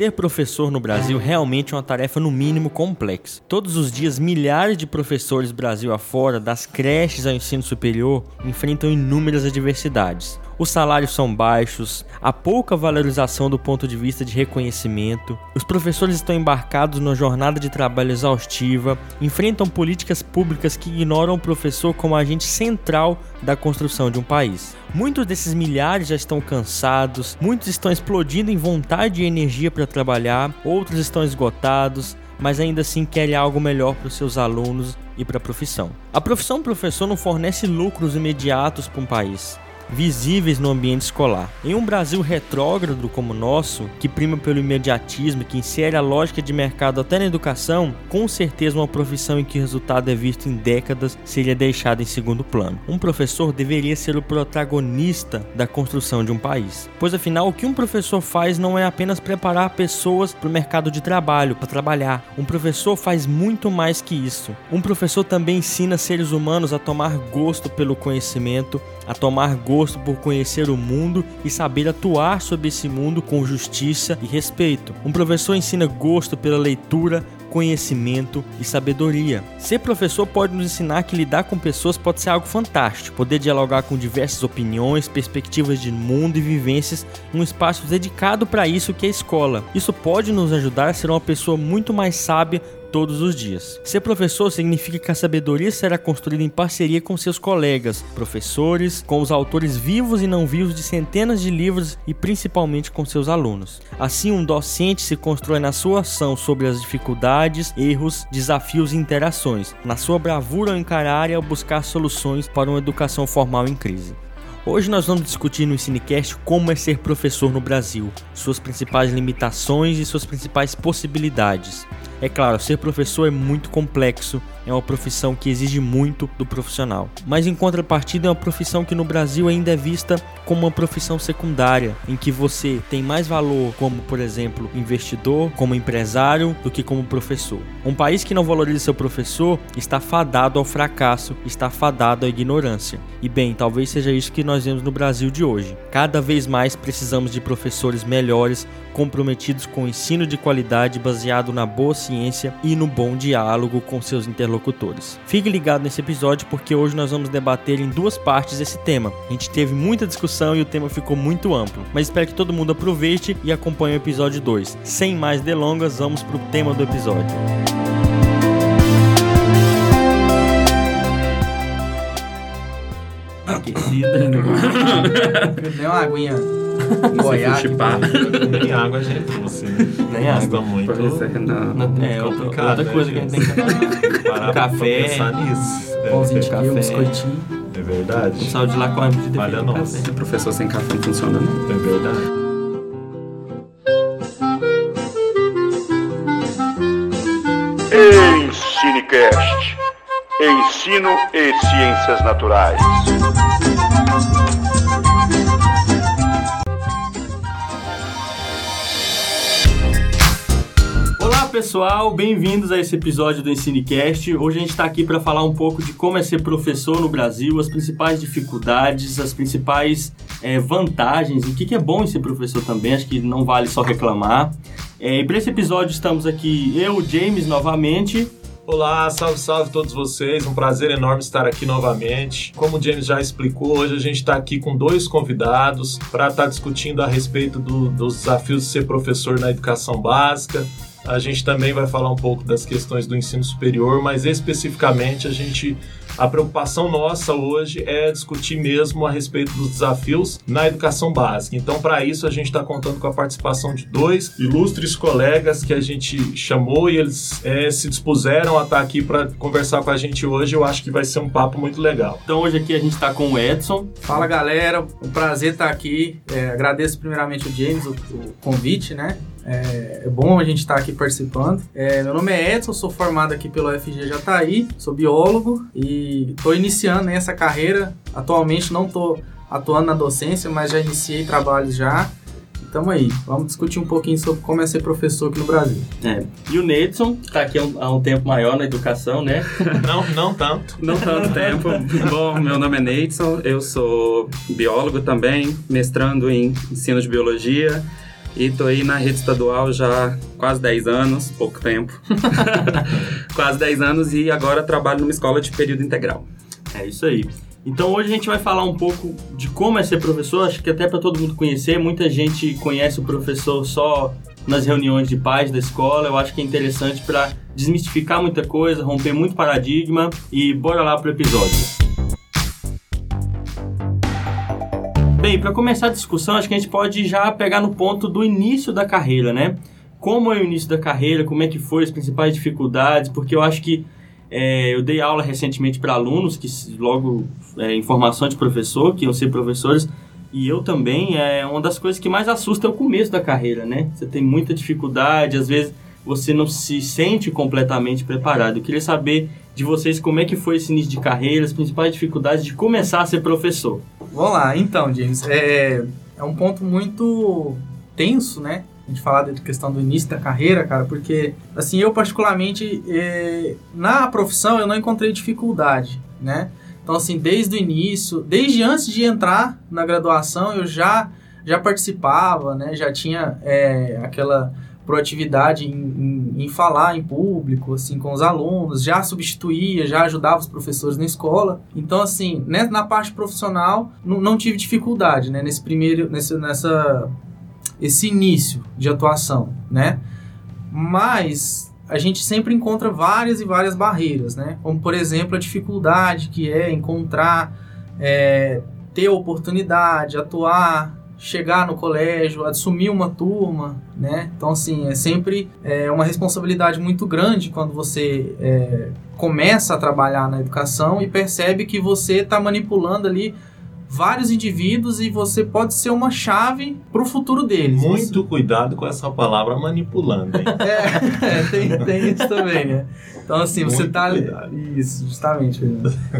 Ser professor no Brasil realmente é uma tarefa no mínimo complexa. Todos os dias, milhares de professores Brasil afora, das creches ao ensino superior, enfrentam inúmeras adversidades os salários são baixos, há pouca valorização do ponto de vista de reconhecimento, os professores estão embarcados numa jornada de trabalho exaustiva, enfrentam políticas públicas que ignoram o professor como agente central da construção de um país. Muitos desses milhares já estão cansados, muitos estão explodindo em vontade e energia para trabalhar, outros estão esgotados, mas ainda assim querem algo melhor para os seus alunos e para a profissão. A profissão professor não fornece lucros imediatos para um país visíveis no ambiente escolar. Em um Brasil retrógrado como o nosso, que prima pelo imediatismo, que insere a lógica de mercado até na educação, com certeza uma profissão em que o resultado é visto em décadas seria deixada em segundo plano. Um professor deveria ser o protagonista da construção de um país, pois afinal o que um professor faz não é apenas preparar pessoas para o mercado de trabalho, para trabalhar. Um professor faz muito mais que isso. Um professor também ensina seres humanos a tomar gosto pelo conhecimento, a tomar gosto por conhecer o mundo e saber atuar sobre esse mundo com justiça e respeito. Um professor ensina gosto pela leitura, conhecimento e sabedoria. Ser professor pode nos ensinar que lidar com pessoas pode ser algo fantástico, poder dialogar com diversas opiniões, perspectivas de mundo e vivências um espaço dedicado para isso que é a escola. Isso pode nos ajudar a ser uma pessoa muito mais sábia todos os dias. Ser professor significa que a sabedoria será construída em parceria com seus colegas, professores, com os autores vivos e não vivos de centenas de livros e principalmente com seus alunos. Assim, um docente se constrói na sua ação sobre as dificuldades, erros, desafios e interações, na sua bravura ao encarar e ao buscar soluções para uma educação formal em crise. Hoje nós vamos discutir no Ensinecast como é ser professor no Brasil, suas principais limitações e suas principais possibilidades. É claro, ser professor é muito complexo, é uma profissão que exige muito do profissional. Mas em contrapartida, é uma profissão que no Brasil ainda é vista como uma profissão secundária, em que você tem mais valor como, por exemplo, investidor, como empresário, do que como professor. Um país que não valoriza seu professor está fadado ao fracasso, está fadado à ignorância. E bem, talvez seja isso que nós vemos no Brasil de hoje. Cada vez mais precisamos de professores melhores, comprometidos com o ensino de qualidade baseado na boa ciência e no bom diálogo com seus interlocutores. Fique ligado nesse episódio porque hoje nós vamos debater em duas partes esse tema. A gente teve muita discussão e o tema ficou muito amplo, mas espero que todo mundo aproveite e acompanhe o episódio 2. Sem mais delongas, vamos para o tema do episódio. Aquecida. Deu uma aguinha Goiás. Nem água a gente trouxe. Nem água. muito. Pois é, não. Não, é, outra, outra né, coisa que a gente tem que Parar Café. pra pensar nisso. É, pãozinho de queijo, um café. biscoitinho. é verdade. Um saldo de lá com a de Falha nossa. Esse professor sem café não funciona, não. É verdade. Ensinecast. Ensino e Ciências Naturais. Olá pessoal, bem-vindos a esse episódio do Ensinecast. Hoje a gente está aqui para falar um pouco de como é ser professor no Brasil, as principais dificuldades, as principais eh, vantagens, o que, que é bom em ser professor também, acho que não vale só reclamar. Eh, e para esse episódio estamos aqui eu, James, novamente. Olá, salve, salve todos vocês. Um prazer enorme estar aqui novamente. Como o James já explicou, hoje a gente está aqui com dois convidados para estar discutindo a respeito do- dos desafios de ser professor na educação básica. A gente também vai falar um pouco das questões do ensino superior, mas especificamente a gente a preocupação nossa hoje é discutir mesmo a respeito dos desafios na educação básica. Então, para isso, a gente está contando com a participação de dois ilustres colegas que a gente chamou e eles eh, se dispuseram a estar aqui para conversar com a gente hoje. Eu acho que vai ser um papo muito legal. Então hoje aqui a gente está com o Edson. Fala galera, um prazer estar aqui. É, agradeço primeiramente o James o, o convite, né? É, é bom a gente estar aqui participando. É, meu nome é Edson, sou formado aqui pelo FG Jataí, sou biólogo e estou iniciando né, essa carreira. Atualmente não estou atuando na docência, mas já iniciei trabalhos já. Tamo aí, vamos discutir um pouquinho sobre como é ser professor aqui no Brasil. É. E o Neidson, está aqui há um, há um tempo maior na educação, né? Não, não tanto. Não tanto tempo. Bom, meu nome é Neidson, eu sou biólogo também, mestrando em ensino de biologia. E tô aí na rede estadual já há quase 10 anos, pouco tempo. quase 10 anos e agora trabalho numa escola de período integral. É isso aí. Então hoje a gente vai falar um pouco de como é ser professor, acho que até para todo mundo conhecer, muita gente conhece o professor só nas reuniões de pais da escola, eu acho que é interessante para desmistificar muita coisa, romper muito paradigma e bora lá pro episódio. Bem, para começar a discussão, acho que a gente pode já pegar no ponto do início da carreira, né? Como é o início da carreira, como é que foi as principais dificuldades, porque eu acho que é, eu dei aula recentemente para alunos que logo é, informação de professor, que iam ser professores, e eu também, é uma das coisas que mais assusta é o começo da carreira, né? Você tem muita dificuldade, às vezes você não se sente completamente preparado. Eu queria saber de vocês como é que foi esse início de carreira, as principais dificuldades de começar a ser professor. Vamos lá, então, James, é, é um ponto muito tenso, né? A gente falar da questão do início da carreira, cara, porque, assim, eu particularmente, é, na profissão, eu não encontrei dificuldade, né? Então, assim, desde o início, desde antes de entrar na graduação, eu já, já participava, né? Já tinha é, aquela proatividade em, em, em, falar em público, assim, com os alunos, já substituía, já ajudava os professores na escola. Então, assim, né, na parte profissional, não, não tive dificuldade, né, nesse primeiro, nesse, nessa, esse início de atuação, né? Mas a gente sempre encontra várias e várias barreiras, né? Como, por exemplo, a dificuldade que é encontrar, é, ter oportunidade, atuar, chegar no colégio, assumir uma turma, né? Então, assim, é sempre é, uma responsabilidade muito grande quando você é, começa a trabalhar na educação e percebe que você está manipulando ali vários indivíduos e você pode ser uma chave para o futuro deles. Muito cuidado com essa palavra manipulando. Hein? é, é tem, tem isso também, né? Então, assim, Muito você tá. Cuidado. Isso, justamente.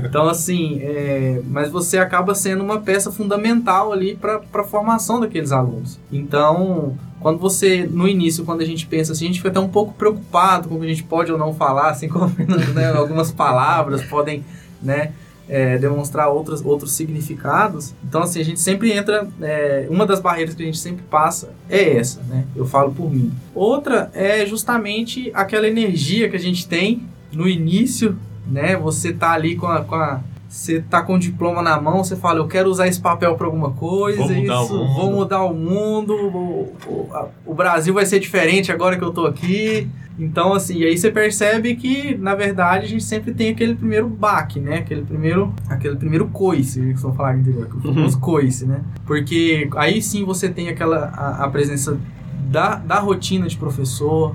Então, assim, é... mas você acaba sendo uma peça fundamental ali para a formação daqueles alunos. Então, quando você, no início, quando a gente pensa assim, a gente fica até um pouco preocupado com o que a gente pode ou não falar, assim como né, algumas palavras podem, né? É, demonstrar outros, outros significados. Então, assim, a gente sempre entra. É, uma das barreiras que a gente sempre passa é essa, né? Eu falo por mim. Outra é justamente aquela energia que a gente tem no início, né? Você tá ali com a, com a você tá com o diploma na mão, você fala, eu quero usar esse papel para alguma coisa, vou mudar isso, o mundo. vou mudar o mundo, o, o, a, o, Brasil vai ser diferente agora que eu tô aqui. Então, assim, e aí você percebe que, na verdade, a gente sempre tem aquele primeiro baque, né? Aquele primeiro, aquele primeiro coice, que vão falar que o famoso coice, né? Porque aí sim você tem aquela, a, a presença da, da rotina de professor,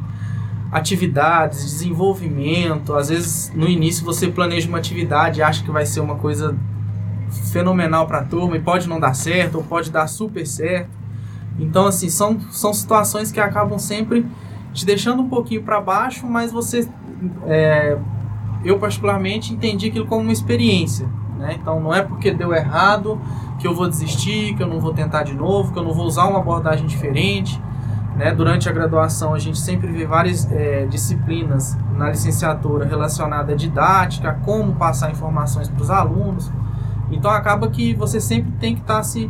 atividades, desenvolvimento. Às vezes, no início, você planeja uma atividade acha que vai ser uma coisa fenomenal para a turma e pode não dar certo ou pode dar super certo. Então, assim, são, são situações que acabam sempre te deixando um pouquinho para baixo, mas você, é, eu particularmente, entendi aquilo como uma experiência. Né? Então, não é porque deu errado que eu vou desistir, que eu não vou tentar de novo, que eu não vou usar uma abordagem diferente. Né? Durante a graduação, a gente sempre vê várias é, disciplinas na licenciatura relacionada à didática, como passar informações para os alunos. Então, acaba que você sempre tem que estar tá se,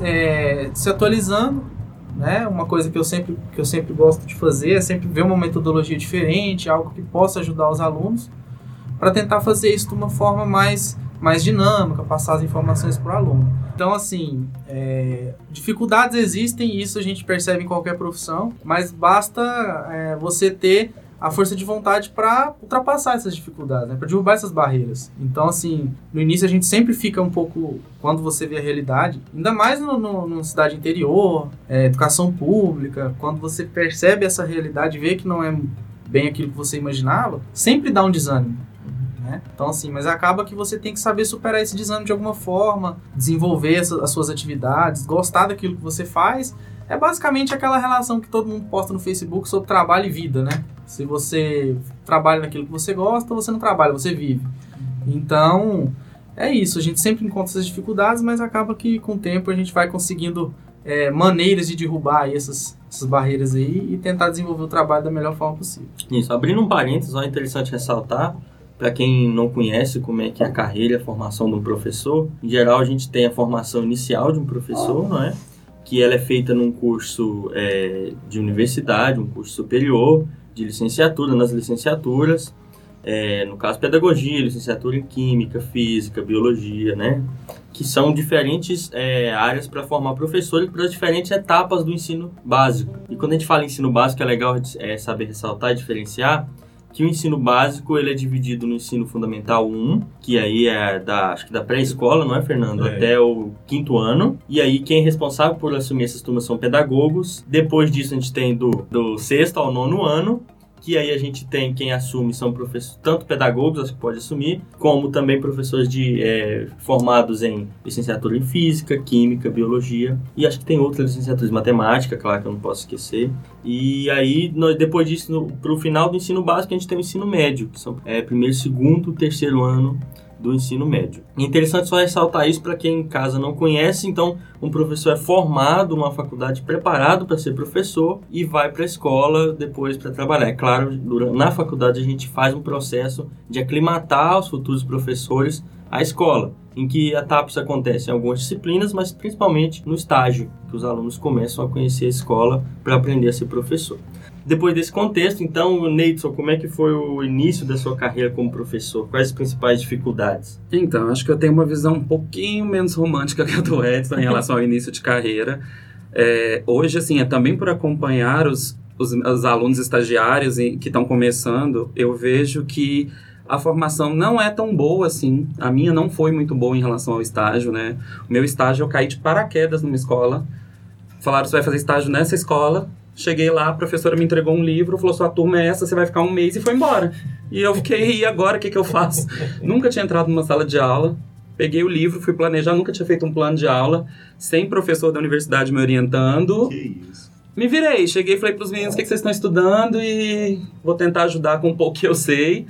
é, se atualizando. Né? Uma coisa que eu, sempre, que eu sempre gosto de fazer é sempre ver uma metodologia diferente, algo que possa ajudar os alunos, para tentar fazer isso de uma forma mais, mais dinâmica, passar as informações para o aluno. Então, assim, é, dificuldades existem, isso a gente percebe em qualquer profissão, mas basta é, você ter a força de vontade para ultrapassar essas dificuldades, né? para derrubar essas barreiras. Então, assim, no início a gente sempre fica um pouco, quando você vê a realidade, ainda mais no, no, no cidade interior, é, educação pública, quando você percebe essa realidade vê que não é bem aquilo que você imaginava, sempre dá um desânimo né? Então, assim, mas acaba que você tem que saber superar esse desânimo de alguma forma, desenvolver as suas atividades, gostar daquilo que você faz. É basicamente aquela relação que todo mundo posta no Facebook sobre trabalho e vida, né? Se você trabalha naquilo que você gosta, você não trabalha, você vive. Então, é isso. A gente sempre encontra essas dificuldades, mas acaba que com o tempo a gente vai conseguindo é, maneiras de derrubar essas, essas barreiras aí e tentar desenvolver o trabalho da melhor forma possível. Isso, abrindo um parênteses, é interessante ressaltar para quem não conhece como é que é a carreira e a formação de um professor, em geral a gente tem a formação inicial de um professor, não é? que ela é feita num curso é, de universidade, um curso superior, de licenciatura, nas licenciaturas, é, no caso pedagogia, licenciatura em química, física, biologia, né? Que são diferentes é, áreas para formar professores para as diferentes etapas do ensino básico. E quando a gente fala em ensino básico, é legal é, saber ressaltar e diferenciar que o ensino básico ele é dividido no ensino fundamental 1, que aí é da, acho que da pré-escola, não é, Fernando? É. Até o quinto ano. E aí quem é responsável por assumir essas turmas são pedagogos. Depois disso a gente tem do, do sexto ao nono ano que aí a gente tem quem assume são professores, tanto pedagogos, acho que pode assumir, como também professores de é, formados em licenciatura em física, química, biologia, e acho que tem outras licenciaturas, matemática, claro que eu não posso esquecer. E aí, nós, depois disso, para o final do ensino básico, a gente tem o ensino médio, que são é, primeiro, segundo, terceiro ano do ensino médio. É interessante só ressaltar isso para quem em casa não conhece. Então, um professor é formado numa faculdade preparado para ser professor e vai para a escola depois para trabalhar. É claro, na faculdade a gente faz um processo de aclimatar os futuros professores à escola, em que etapas acontecem em algumas disciplinas, mas principalmente no estágio, que os alunos começam a conhecer a escola para aprender a ser professor. Depois desse contexto, então, Neidson, como é que foi o início da sua carreira como professor? Quais as principais dificuldades? Então, acho que eu tenho uma visão um pouquinho menos romântica que a do Edson em relação ao início de carreira. É, hoje, assim, é também por acompanhar os, os, os alunos estagiários que estão começando, eu vejo que a formação não é tão boa assim. A minha não foi muito boa em relação ao estágio, né? O meu estágio eu caí de paraquedas numa escola. Falaram, você vai fazer estágio nessa escola, Cheguei lá, a professora me entregou um livro, falou: sua turma é essa, você vai ficar um mês e foi embora. E eu fiquei, e agora o que, que eu faço? nunca tinha entrado numa sala de aula. Peguei o livro, fui planejar, nunca tinha feito um plano de aula, sem professor da universidade me orientando. Que isso. Me virei, cheguei e falei para os meninos o que, que vocês estão estudando e vou tentar ajudar com um pouco que eu sei.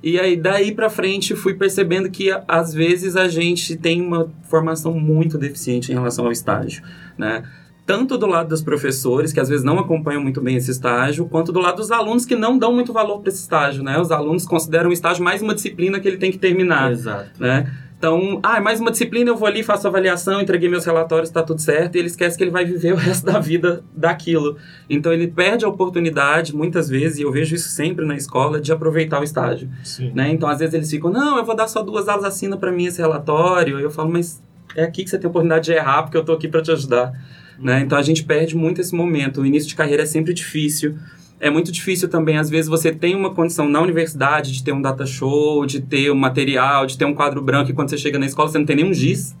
E aí, daí para frente, fui percebendo que às vezes a gente tem uma formação muito deficiente em relação ao estágio, né? Tanto do lado dos professores, que às vezes não acompanham muito bem esse estágio, quanto do lado dos alunos que não dão muito valor para esse estágio, né? Os alunos consideram o estágio mais uma disciplina que ele tem que terminar. Exato. Né? Então, ah, é mais uma disciplina, eu vou ali, faço avaliação, entreguei meus relatórios, está tudo certo, e ele esquece que ele vai viver o resto da vida daquilo. Então, ele perde a oportunidade, muitas vezes, e eu vejo isso sempre na escola, de aproveitar o estágio. Sim. Né? Então, às vezes eles ficam, não, eu vou dar só duas aulas, assina para mim esse relatório. Eu falo, mas é aqui que você tem a oportunidade de errar, porque eu estou aqui para te ajudar. Né? Então a gente perde muito esse momento. O início de carreira é sempre difícil. É muito difícil também, às vezes, você tem uma condição na universidade de ter um data show, de ter um material, de ter um quadro branco, e quando você chega na escola você não tem nenhum giz.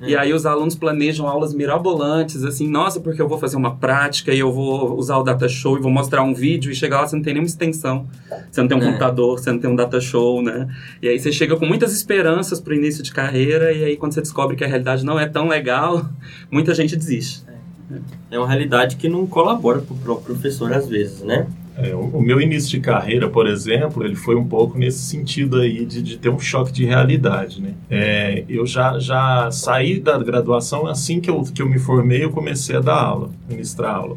É. E aí os alunos planejam aulas mirabolantes, assim, nossa, porque eu vou fazer uma prática e eu vou usar o data show e vou mostrar um vídeo e chegar lá você não tem nenhuma extensão. Você não tem um é. computador, você não tem um data show, né? E aí você chega com muitas esperanças para o início de carreira e aí quando você descobre que a realidade não é tão legal, muita gente desiste. É uma realidade que não colabora para o próprio professor às vezes, né? É, o, meu início de carreira, por exemplo, ele foi um pouco nesse sentido aí de, de ter um choque de realidade, né? É, eu já, já saí da graduação assim que eu, que eu me formei, eu comecei a dar aula, ministrar aula.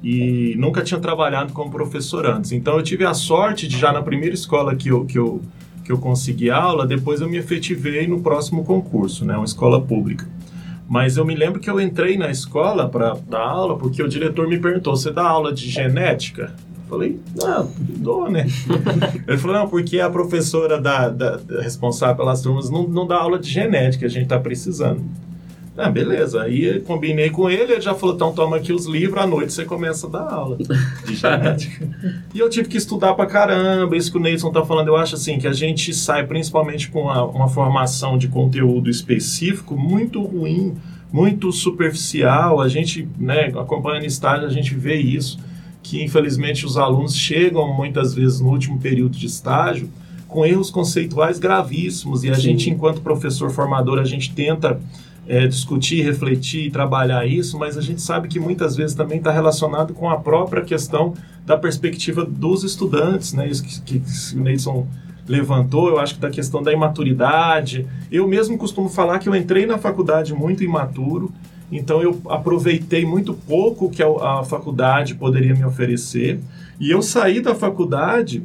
E nunca tinha trabalhado como professor antes. Então eu tive a sorte de já na primeira escola que eu, que eu, que eu consegui aula, depois eu me efetivei no próximo concurso, né? Uma escola pública. Mas eu me lembro que eu entrei na escola para dar aula porque o diretor me perguntou: você dá aula de genética? Eu falei, não, dou, né? Ele falou, não, porque a professora da, da, da responsável pelas turmas não, não dá aula de genética, a gente está precisando. Ah, beleza. Aí combinei com ele, ele já falou: então toma aqui os livros, à noite você começa a dar aula de genética. e eu tive que estudar pra caramba. Isso que o Neilson tá falando, eu acho assim, que a gente sai principalmente com uma, uma formação de conteúdo específico muito ruim, muito superficial. A gente, né, acompanhando estágio, a gente vê isso. Que infelizmente os alunos chegam muitas vezes no último período de estágio com erros conceituais gravíssimos e a Sim. gente, enquanto professor formador, a gente tenta é, discutir, refletir e trabalhar isso, mas a gente sabe que muitas vezes também está relacionado com a própria questão da perspectiva dos estudantes, né? Isso que, que, o Neidson levantou, eu acho que da questão da imaturidade. Eu mesmo costumo falar que eu entrei na faculdade muito imaturo, então eu aproveitei muito pouco que a, a faculdade poderia me oferecer, e eu saí da faculdade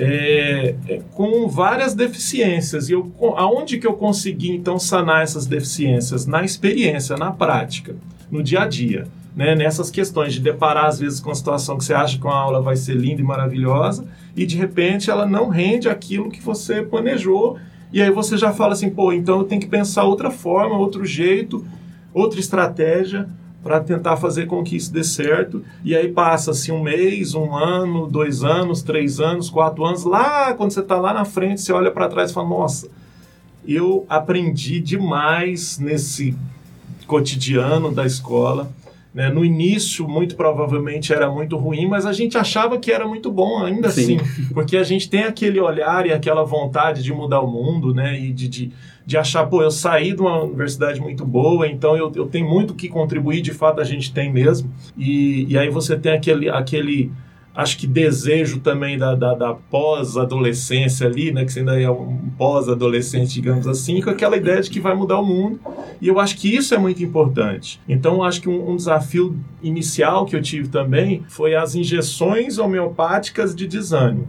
é, é, com várias deficiências. E eu, aonde que eu consegui, então, sanar essas deficiências? Na experiência, na prática. no dia a dia. Né, nessas questões de deparar às vezes com a situação que você acha que uma aula vai ser linda e maravilhosa e de repente ela não rende aquilo que você planejou e aí você já fala assim, pô, então eu tenho que pensar outra forma, outro jeito, outra estratégia para tentar fazer com que isso dê certo. E aí passa-se um mês, um ano, dois anos, três anos, quatro anos. Lá, quando você está lá na frente, você olha para trás e fala: Nossa, eu aprendi demais nesse cotidiano da escola. Né? No início, muito provavelmente era muito ruim, mas a gente achava que era muito bom ainda Sim. assim, porque a gente tem aquele olhar e aquela vontade de mudar o mundo, né? E de, de, de achar, pô, eu saí de uma universidade muito boa, então eu, eu tenho muito que contribuir, de fato a gente tem mesmo. E, e aí você tem aquele, aquele acho que desejo também da, da, da pós-adolescência ali, né, que você ainda é um pós-adolescente, digamos assim, com aquela ideia de que vai mudar o mundo. E eu acho que isso é muito importante. Então, eu acho que um, um desafio inicial que eu tive também foi as injeções homeopáticas de desânimo.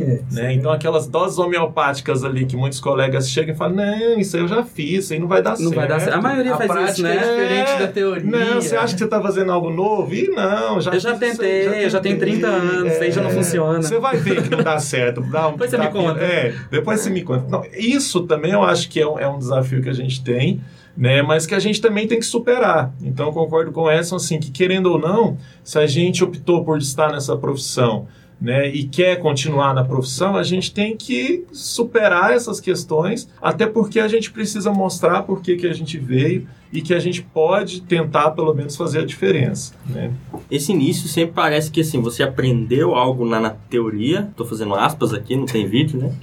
É, Né? Então, aquelas doses homeopáticas ali que muitos colegas chegam e falam: Não, isso aí eu já fiz, isso aí não vai dar Não certo. vai dar certo. A maioria A faz prática isso, né? é diferente da teoria. Não, você acha que você está fazendo algo novo? E não, já Eu já tentei, eu já tenho 30 anos, isso aí já não funciona. Você vai ver que não dá certo. Dá um Depois você me conta. É, depois você me conta. Não, isso também eu acho que é um, é um desafio que a gente tem, né? Mas que a gente também tem que superar. Então eu concordo com Edson, assim, que querendo ou não, se a gente optou por estar nessa profissão, né, e quer continuar na profissão, a gente tem que superar essas questões, até porque a gente precisa mostrar por que, que a gente veio e que a gente pode tentar, pelo menos, fazer a diferença. Né? Esse início sempre parece que assim, você aprendeu algo na, na teoria, tô fazendo aspas aqui, não tem vídeo, né?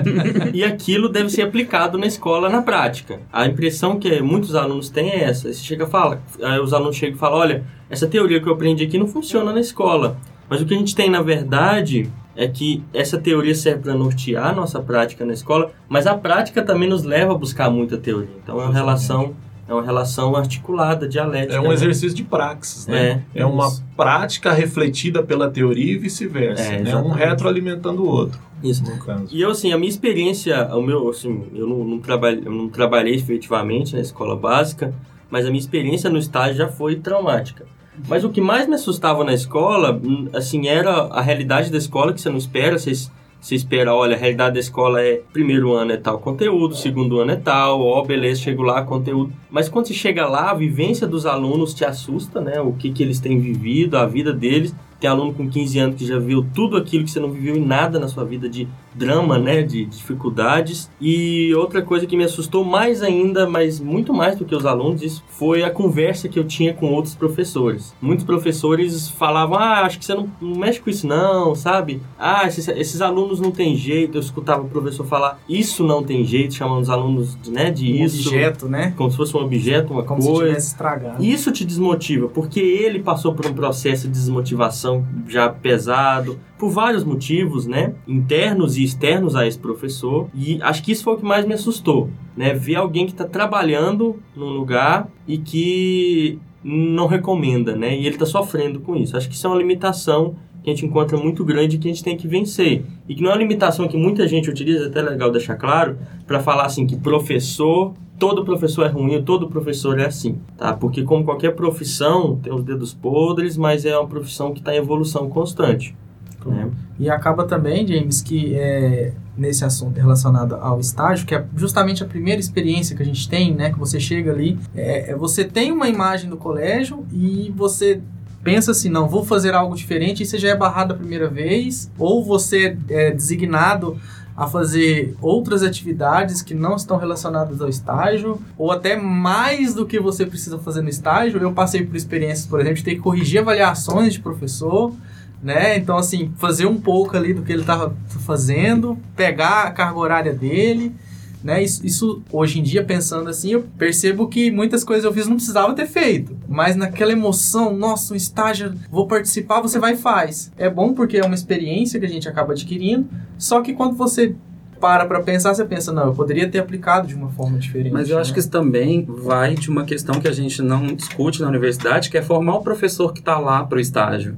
e aquilo deve ser aplicado na escola na prática. A impressão que muitos alunos têm é essa. Você chega fala, os alunos chegam e falam, olha, essa teoria que eu aprendi aqui não funciona na escola. Mas o que a gente tem, na verdade, é que essa teoria serve para nortear a nossa prática na escola, mas a prática também nos leva a buscar muita teoria. Então é uma relação, é uma relação articulada, dialética. É um né? exercício de praxis, né? É, uma isso. prática refletida pela teoria e vice-versa. É, né? Um retroalimentando o outro, Isso. no caso. E eu, assim, a minha experiência, o meu, assim, eu não, não, trabalhei, eu não trabalhei efetivamente na escola básica, mas a minha experiência no estágio já foi traumática. Mas o que mais me assustava na escola, hum, assim, era a realidade da escola que você não espera, você, você espera, olha, a realidade da escola é primeiro ano é tal conteúdo, segundo ano é tal, ó, beleza, chego lá, conteúdo. Mas quando você chega lá, a vivência dos alunos te assusta, né? O que, que eles têm vivido, a vida deles. Tem aluno com 15 anos que já viu tudo aquilo que você não viveu em nada na sua vida de drama, né, de dificuldades. E outra coisa que me assustou mais ainda, mas muito mais do que os alunos, isso foi a conversa que eu tinha com outros professores. Muitos professores falavam: "Ah, acho que você não, não mexe com isso não, sabe? Ah, esses, esses alunos não tem jeito". Eu escutava o professor falar: "Isso não tem jeito", chamando os alunos, de, né, de Um isso, objeto, né? como se fosse um objeto, uma Como se coisa. tivesse estragado. Isso te desmotiva, porque ele passou por um processo de desmotivação já pesado, por vários motivos, né? Internos e externos a esse professor. E acho que isso foi o que mais me assustou, né? Ver alguém que está trabalhando num lugar e que não recomenda, né? E ele está sofrendo com isso. Acho que isso é uma limitação que a gente encontra muito grande e que a gente tem que vencer. E que não é uma limitação que muita gente utiliza, é até legal deixar claro, para falar assim que professor todo professor é ruim, todo professor é assim, tá? Porque como qualquer profissão, tem os dedos podres, mas é uma profissão que está em evolução constante. Né? E acaba também, James, que é, nesse assunto relacionado ao estágio, que é justamente a primeira experiência que a gente tem, né? Que você chega ali, é, é você tem uma imagem do colégio e você pensa assim, não, vou fazer algo diferente, e você já é barrado a primeira vez, ou você é designado a fazer outras atividades que não estão relacionadas ao estágio, ou até mais do que você precisa fazer no estágio. Eu passei por experiências, por exemplo, de ter que corrigir avaliações de professor, né? Então, assim, fazer um pouco ali do que ele estava fazendo, pegar a carga horária dele, né? Isso, isso, hoje em dia, pensando assim, eu percebo que muitas coisas eu fiz não precisava ter feito. Mas naquela emoção, nossa, um estágio, vou participar, você vai e faz. É bom porque é uma experiência que a gente acaba adquirindo, só que quando você para pra pensar, você pensa, não, eu poderia ter aplicado de uma forma diferente. Mas eu acho né? que isso também vai de uma questão que a gente não discute na universidade, que é formar o professor que está lá para o estágio.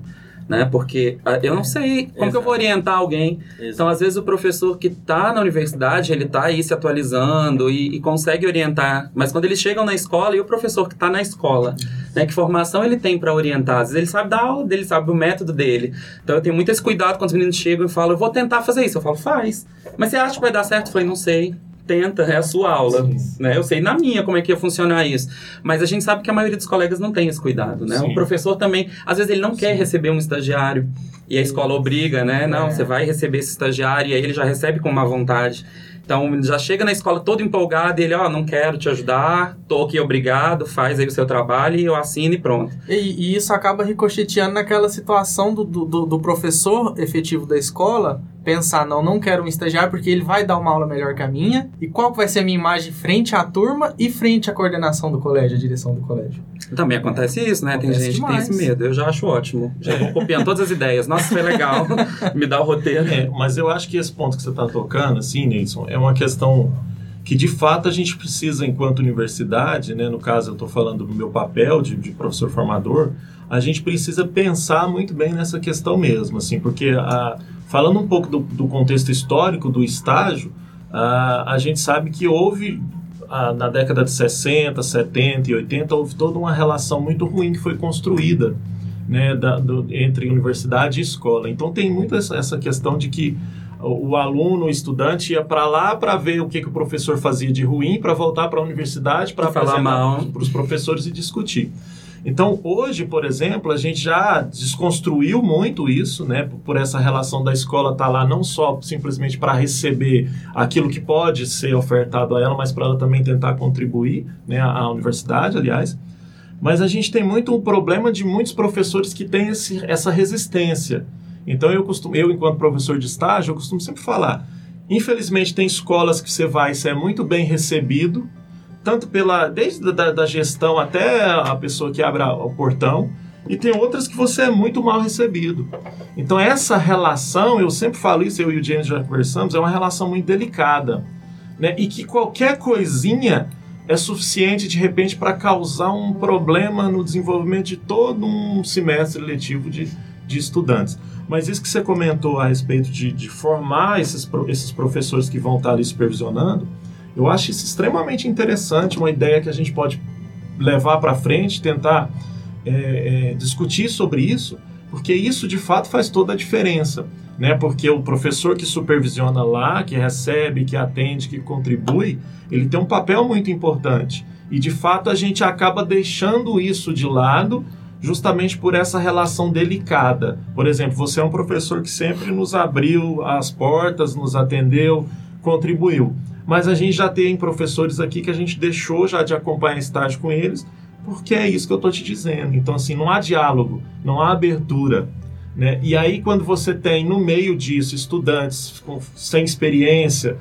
Né? Porque ah, eu não sei como que eu vou orientar alguém. Então, às vezes, o professor que está na universidade, ele está aí se atualizando e, e, consegue orientar. Mas quando eles chegam na escola, e o professor que está na escola, né? Que formação ele tem para orientar? Às vezes ele sabe dar aula dele, sabe o método dele. Então, eu tenho muito esse cuidado quando os meninos chegam e falam, eu vou tentar fazer isso. Eu falo, faz. Mas você acha que vai dar certo? Eu falei, não sei tenta, é a sua aula. Né? Eu sei na minha como é que ia funcionar isso. Mas a gente sabe que a maioria dos colegas não tem esse cuidado, né? O professor também, às vezes ele não Sim. quer receber um estagiário e a escola obriga, né? Não, é. você vai receber esse estagiário e aí ele já recebe com má vontade. Então, já chega na escola todo empolgado e ele, ó, oh, não quero te ajudar, tô aqui obrigado, faz aí o seu trabalho e eu assino e pronto. E, e isso acaba ricocheteando naquela situação do, do, do professor efetivo da escola pensar, não, não quero um estagiário porque ele vai dar uma aula melhor que a minha. E qual vai ser a minha imagem frente à turma e frente à coordenação do colégio, a direção do colégio? Também acontece isso, né? Acontece tem gente demais. que tem esse medo. Eu já acho ótimo. Já vou copiando todas as ideias. Nossa, foi legal. Me dá o roteiro. É, mas eu acho que esse ponto que você está tocando, assim, Nilson, é uma questão que de fato a gente precisa, enquanto universidade, né, no caso eu estou falando do meu papel de, de, professor formador, a gente precisa pensar muito bem nessa questão mesmo, assim, porque a, Falando um pouco do, do contexto histórico do estágio, a, a gente sabe que houve, a, na década de 60, 70 e 80, houve toda uma relação muito ruim que foi construída né, da, do, entre universidade e escola. Então tem muito essa, essa questão de que o, o aluno, o estudante ia para lá para ver o que, que o professor fazia de ruim, para voltar para a universidade para falar mal para os professores e discutir. Então, hoje, por exemplo, a gente já desconstruiu muito isso, né, por essa relação da escola estar tá lá não só simplesmente para receber aquilo que pode ser ofertado a ela, mas para ela também tentar contribuir, né, à universidade, aliás. Mas a gente tem muito um problema de muitos professores que têm esse, essa resistência. Então, eu costumo, eu enquanto professor de estágio, eu costumo sempre falar, infelizmente tem escolas que você vai, você é muito bem recebido, tanto pela desde da, da gestão até a pessoa que abre o portão, e tem outras que você é muito mal recebido. Então essa relação, eu sempre falo isso, eu e o James já conversamos, é uma relação muito delicada, né? E que qualquer coisinha é suficiente de repente para causar um problema no desenvolvimento de todo um semestre letivo de, de estudantes. Mas isso que você comentou a respeito de, de formar esses, esses professores que vão estar ali supervisionando, eu acho isso extremamente interessante, uma ideia que a gente pode levar para frente, tentar é, é, discutir sobre isso, porque isso de fato faz toda a diferença, né? Porque o professor que supervisiona lá, que recebe, que atende, que contribui, ele tem um papel muito importante. E de fato a gente acaba deixando isso de lado justamente por essa relação delicada. Por exemplo, você é um professor que sempre nos abriu as portas, nos atendeu, contribuiu mas a gente já tem professores aqui que a gente deixou já de acompanhar estágio com eles, porque é isso que eu estou te dizendo. Então, assim, não há diálogo, não há abertura. Né? E aí, quando você tem no meio disso estudantes com, sem experiência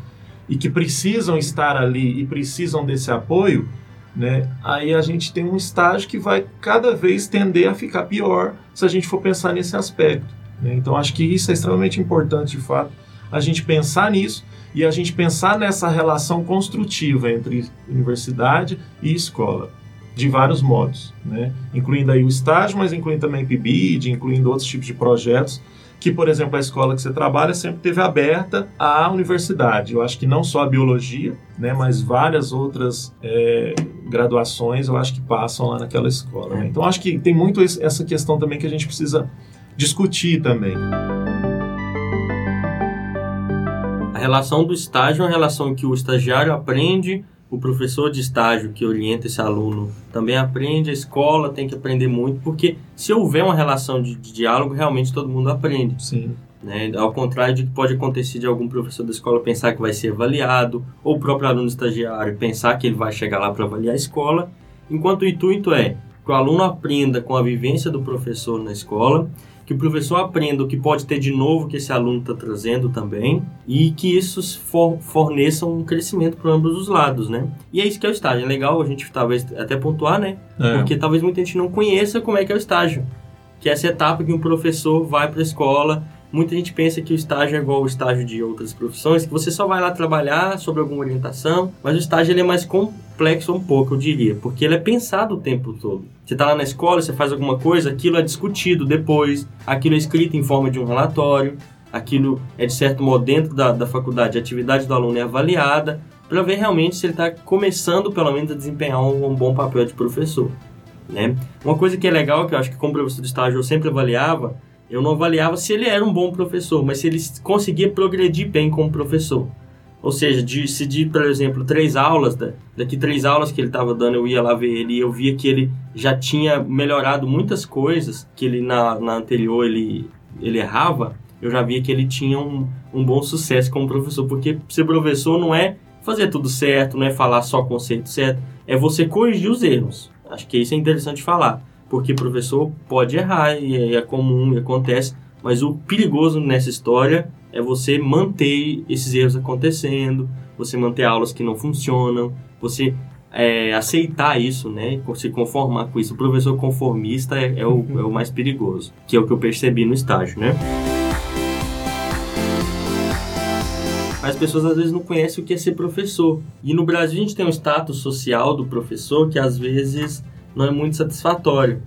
e que precisam estar ali e precisam desse apoio, né? aí a gente tem um estágio que vai cada vez tender a ficar pior se a gente for pensar nesse aspecto. Né? Então, acho que isso é extremamente importante, de fato, a gente pensar nisso e a gente pensar nessa relação construtiva entre universidade e escola, de vários modos, né? incluindo aí o estágio, mas incluindo também PIBID, incluindo outros tipos de projetos, que, por exemplo, a escola que você trabalha sempre teve aberta à universidade. Eu acho que não só a biologia, né, mas várias outras é, graduações eu acho que passam lá naquela escola. Né? Então, acho que tem muito essa questão também que a gente precisa discutir também relação do estágio é uma relação que o estagiário aprende, o professor de estágio que orienta esse aluno também aprende, a escola tem que aprender muito, porque se houver uma relação de, de diálogo, realmente todo mundo aprende. Sim. Né? Ao contrário de que pode acontecer de algum professor da escola pensar que vai ser avaliado, ou o próprio aluno estagiário pensar que ele vai chegar lá para avaliar a escola, enquanto o intuito é que o aluno aprenda com a vivência do professor na escola que o professor aprenda o que pode ter de novo que esse aluno está trazendo também e que isso for, forneça um crescimento para ambos os lados, né? E é isso que é o estágio. É legal a gente talvez até pontuar, né? É. Porque talvez muita gente não conheça como é que é o estágio. Que é essa etapa que um professor vai para a escola muita gente pensa que o estágio é igual ao estágio de outras profissões, que você só vai lá trabalhar sobre alguma orientação, mas o estágio ele é mais complexo um pouco, eu diria, porque ele é pensado o tempo todo. Você está lá na escola, você faz alguma coisa, aquilo é discutido depois, aquilo é escrito em forma de um relatório, aquilo é de certo modo dentro da, da faculdade, a atividade do aluno é avaliada, para ver realmente se ele está começando pelo menos a desempenhar um, um bom papel de professor. Né? Uma coisa que é legal, que eu acho que como professor de estágio eu sempre avaliava, eu não avaliava se ele era um bom professor, mas se ele conseguia progredir bem como professor. Ou seja, de, se de, por exemplo, três aulas, daqui três aulas que ele estava dando, eu ia lá ver ele e eu via que ele já tinha melhorado muitas coisas que ele na, na anterior ele, ele errava, eu já via que ele tinha um, um bom sucesso como professor. Porque ser professor não é fazer tudo certo, não é falar só conceito certo, é você corrigir os erros. Acho que isso é interessante falar porque professor pode errar e é comum e acontece, mas o perigoso nessa história é você manter esses erros acontecendo, você manter aulas que não funcionam, você é, aceitar isso, né? Se conformar com isso. O professor conformista é, é, o, é o mais perigoso, que é o que eu percebi no estágio, né? As pessoas às vezes não conhecem o que é ser professor. E no Brasil a gente tem um status social do professor que às vezes não é muito satisfatório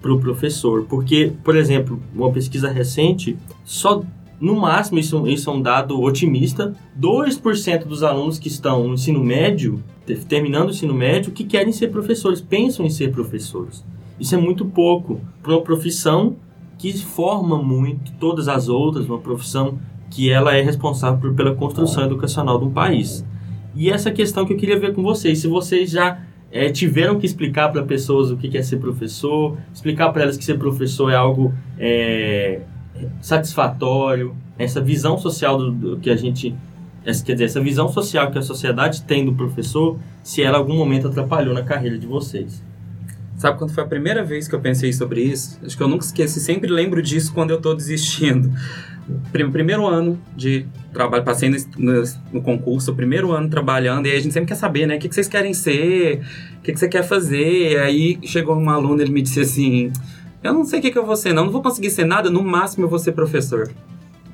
para o professor. Porque, por exemplo, uma pesquisa recente, só no máximo, isso, isso é um dado otimista, 2% dos alunos que estão no ensino médio, terminando o ensino médio, que querem ser professores, pensam em ser professores. Isso é muito pouco para uma profissão que forma muito todas as outras, uma profissão que ela é responsável por, pela construção educacional de um país. E essa questão que eu queria ver com vocês, se vocês já é, tiveram que explicar para pessoas o que é ser professor, explicar para elas que ser professor é algo é, satisfatório, essa visão social do, do, que a gente, essa, quer dizer, essa visão social que a sociedade tem do professor, se ela em algum momento atrapalhou na carreira de vocês. Sabe quando foi a primeira vez que eu pensei sobre isso? Acho que eu nunca esqueci, sempre lembro disso quando eu estou desistindo primeiro ano de trabalho, passei no, no, no, concurso, primeiro ano trabalhando, e aí a gente sempre quer saber, né? O que, que vocês querem ser? O que, que você quer fazer? E aí chegou um aluno, ele me disse assim: Eu não sei o que, que eu vou ser, não, não vou conseguir ser nada, no máximo eu vou ser professor.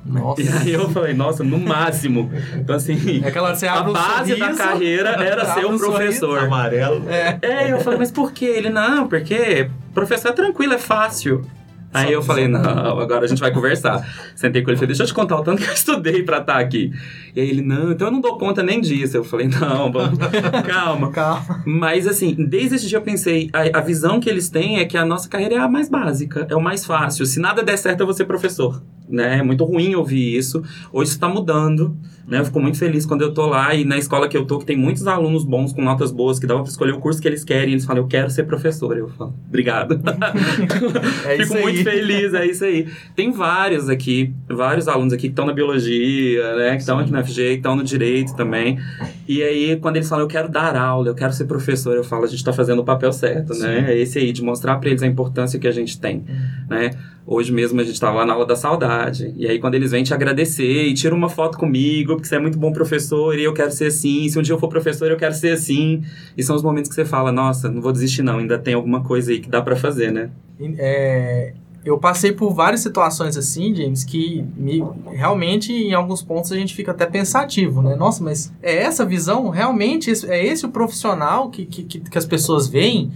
Nossa. E aí eu falei, nossa, no máximo. Então, assim, é aquela, a base um da carreira era ser um professor. Amarelo. É. é, eu falei, mas por quê? Ele, não, porque professor é tranquilo, é fácil. Aí eu falei, não, agora a gente vai conversar. Sentei com ele e falei, deixa eu te contar o tanto que eu estudei pra estar tá aqui. E aí ele, não, então eu não dou conta nem disso. Eu falei, não, vamos, calma. calma. Mas assim, desde esse dia eu pensei, a, a, visão que eles têm é que a nossa carreira é a mais básica, é o mais fácil. Se nada der certo, eu vou ser professor. Né? É muito ruim ouvir isso. Hoje isso tá mudando. Né? Eu fico muito feliz quando eu tô lá e na escola que eu tô, que tem muitos alunos bons com notas boas, que dá pra escolher o curso que eles querem, eles falam, eu quero ser professor. Eu falo, obrigado. é fico muito aí. feliz, é isso aí. Tem vários aqui, vários alunos aqui que estão na biologia, né? Que estão aqui na FG, que estão no direito também. E aí, quando eles falam, eu quero dar aula, eu quero ser professor, eu falo, a gente está fazendo o papel certo, Sim. né? É esse aí, de mostrar para eles a importância que a gente tem, hum. né? Hoje mesmo a gente estava lá na aula da saudade. E aí, quando eles vêm te agradecer e tiram uma foto comigo, porque você é muito bom professor e eu quero ser assim. Se um dia eu for professor, eu quero ser assim. E são os momentos que você fala: nossa, não vou desistir, não. Ainda tem alguma coisa aí que dá para fazer, né? É, eu passei por várias situações assim, James, que me, realmente em alguns pontos a gente fica até pensativo, né? Nossa, mas é essa visão? Realmente é esse o profissional que, que, que as pessoas veem?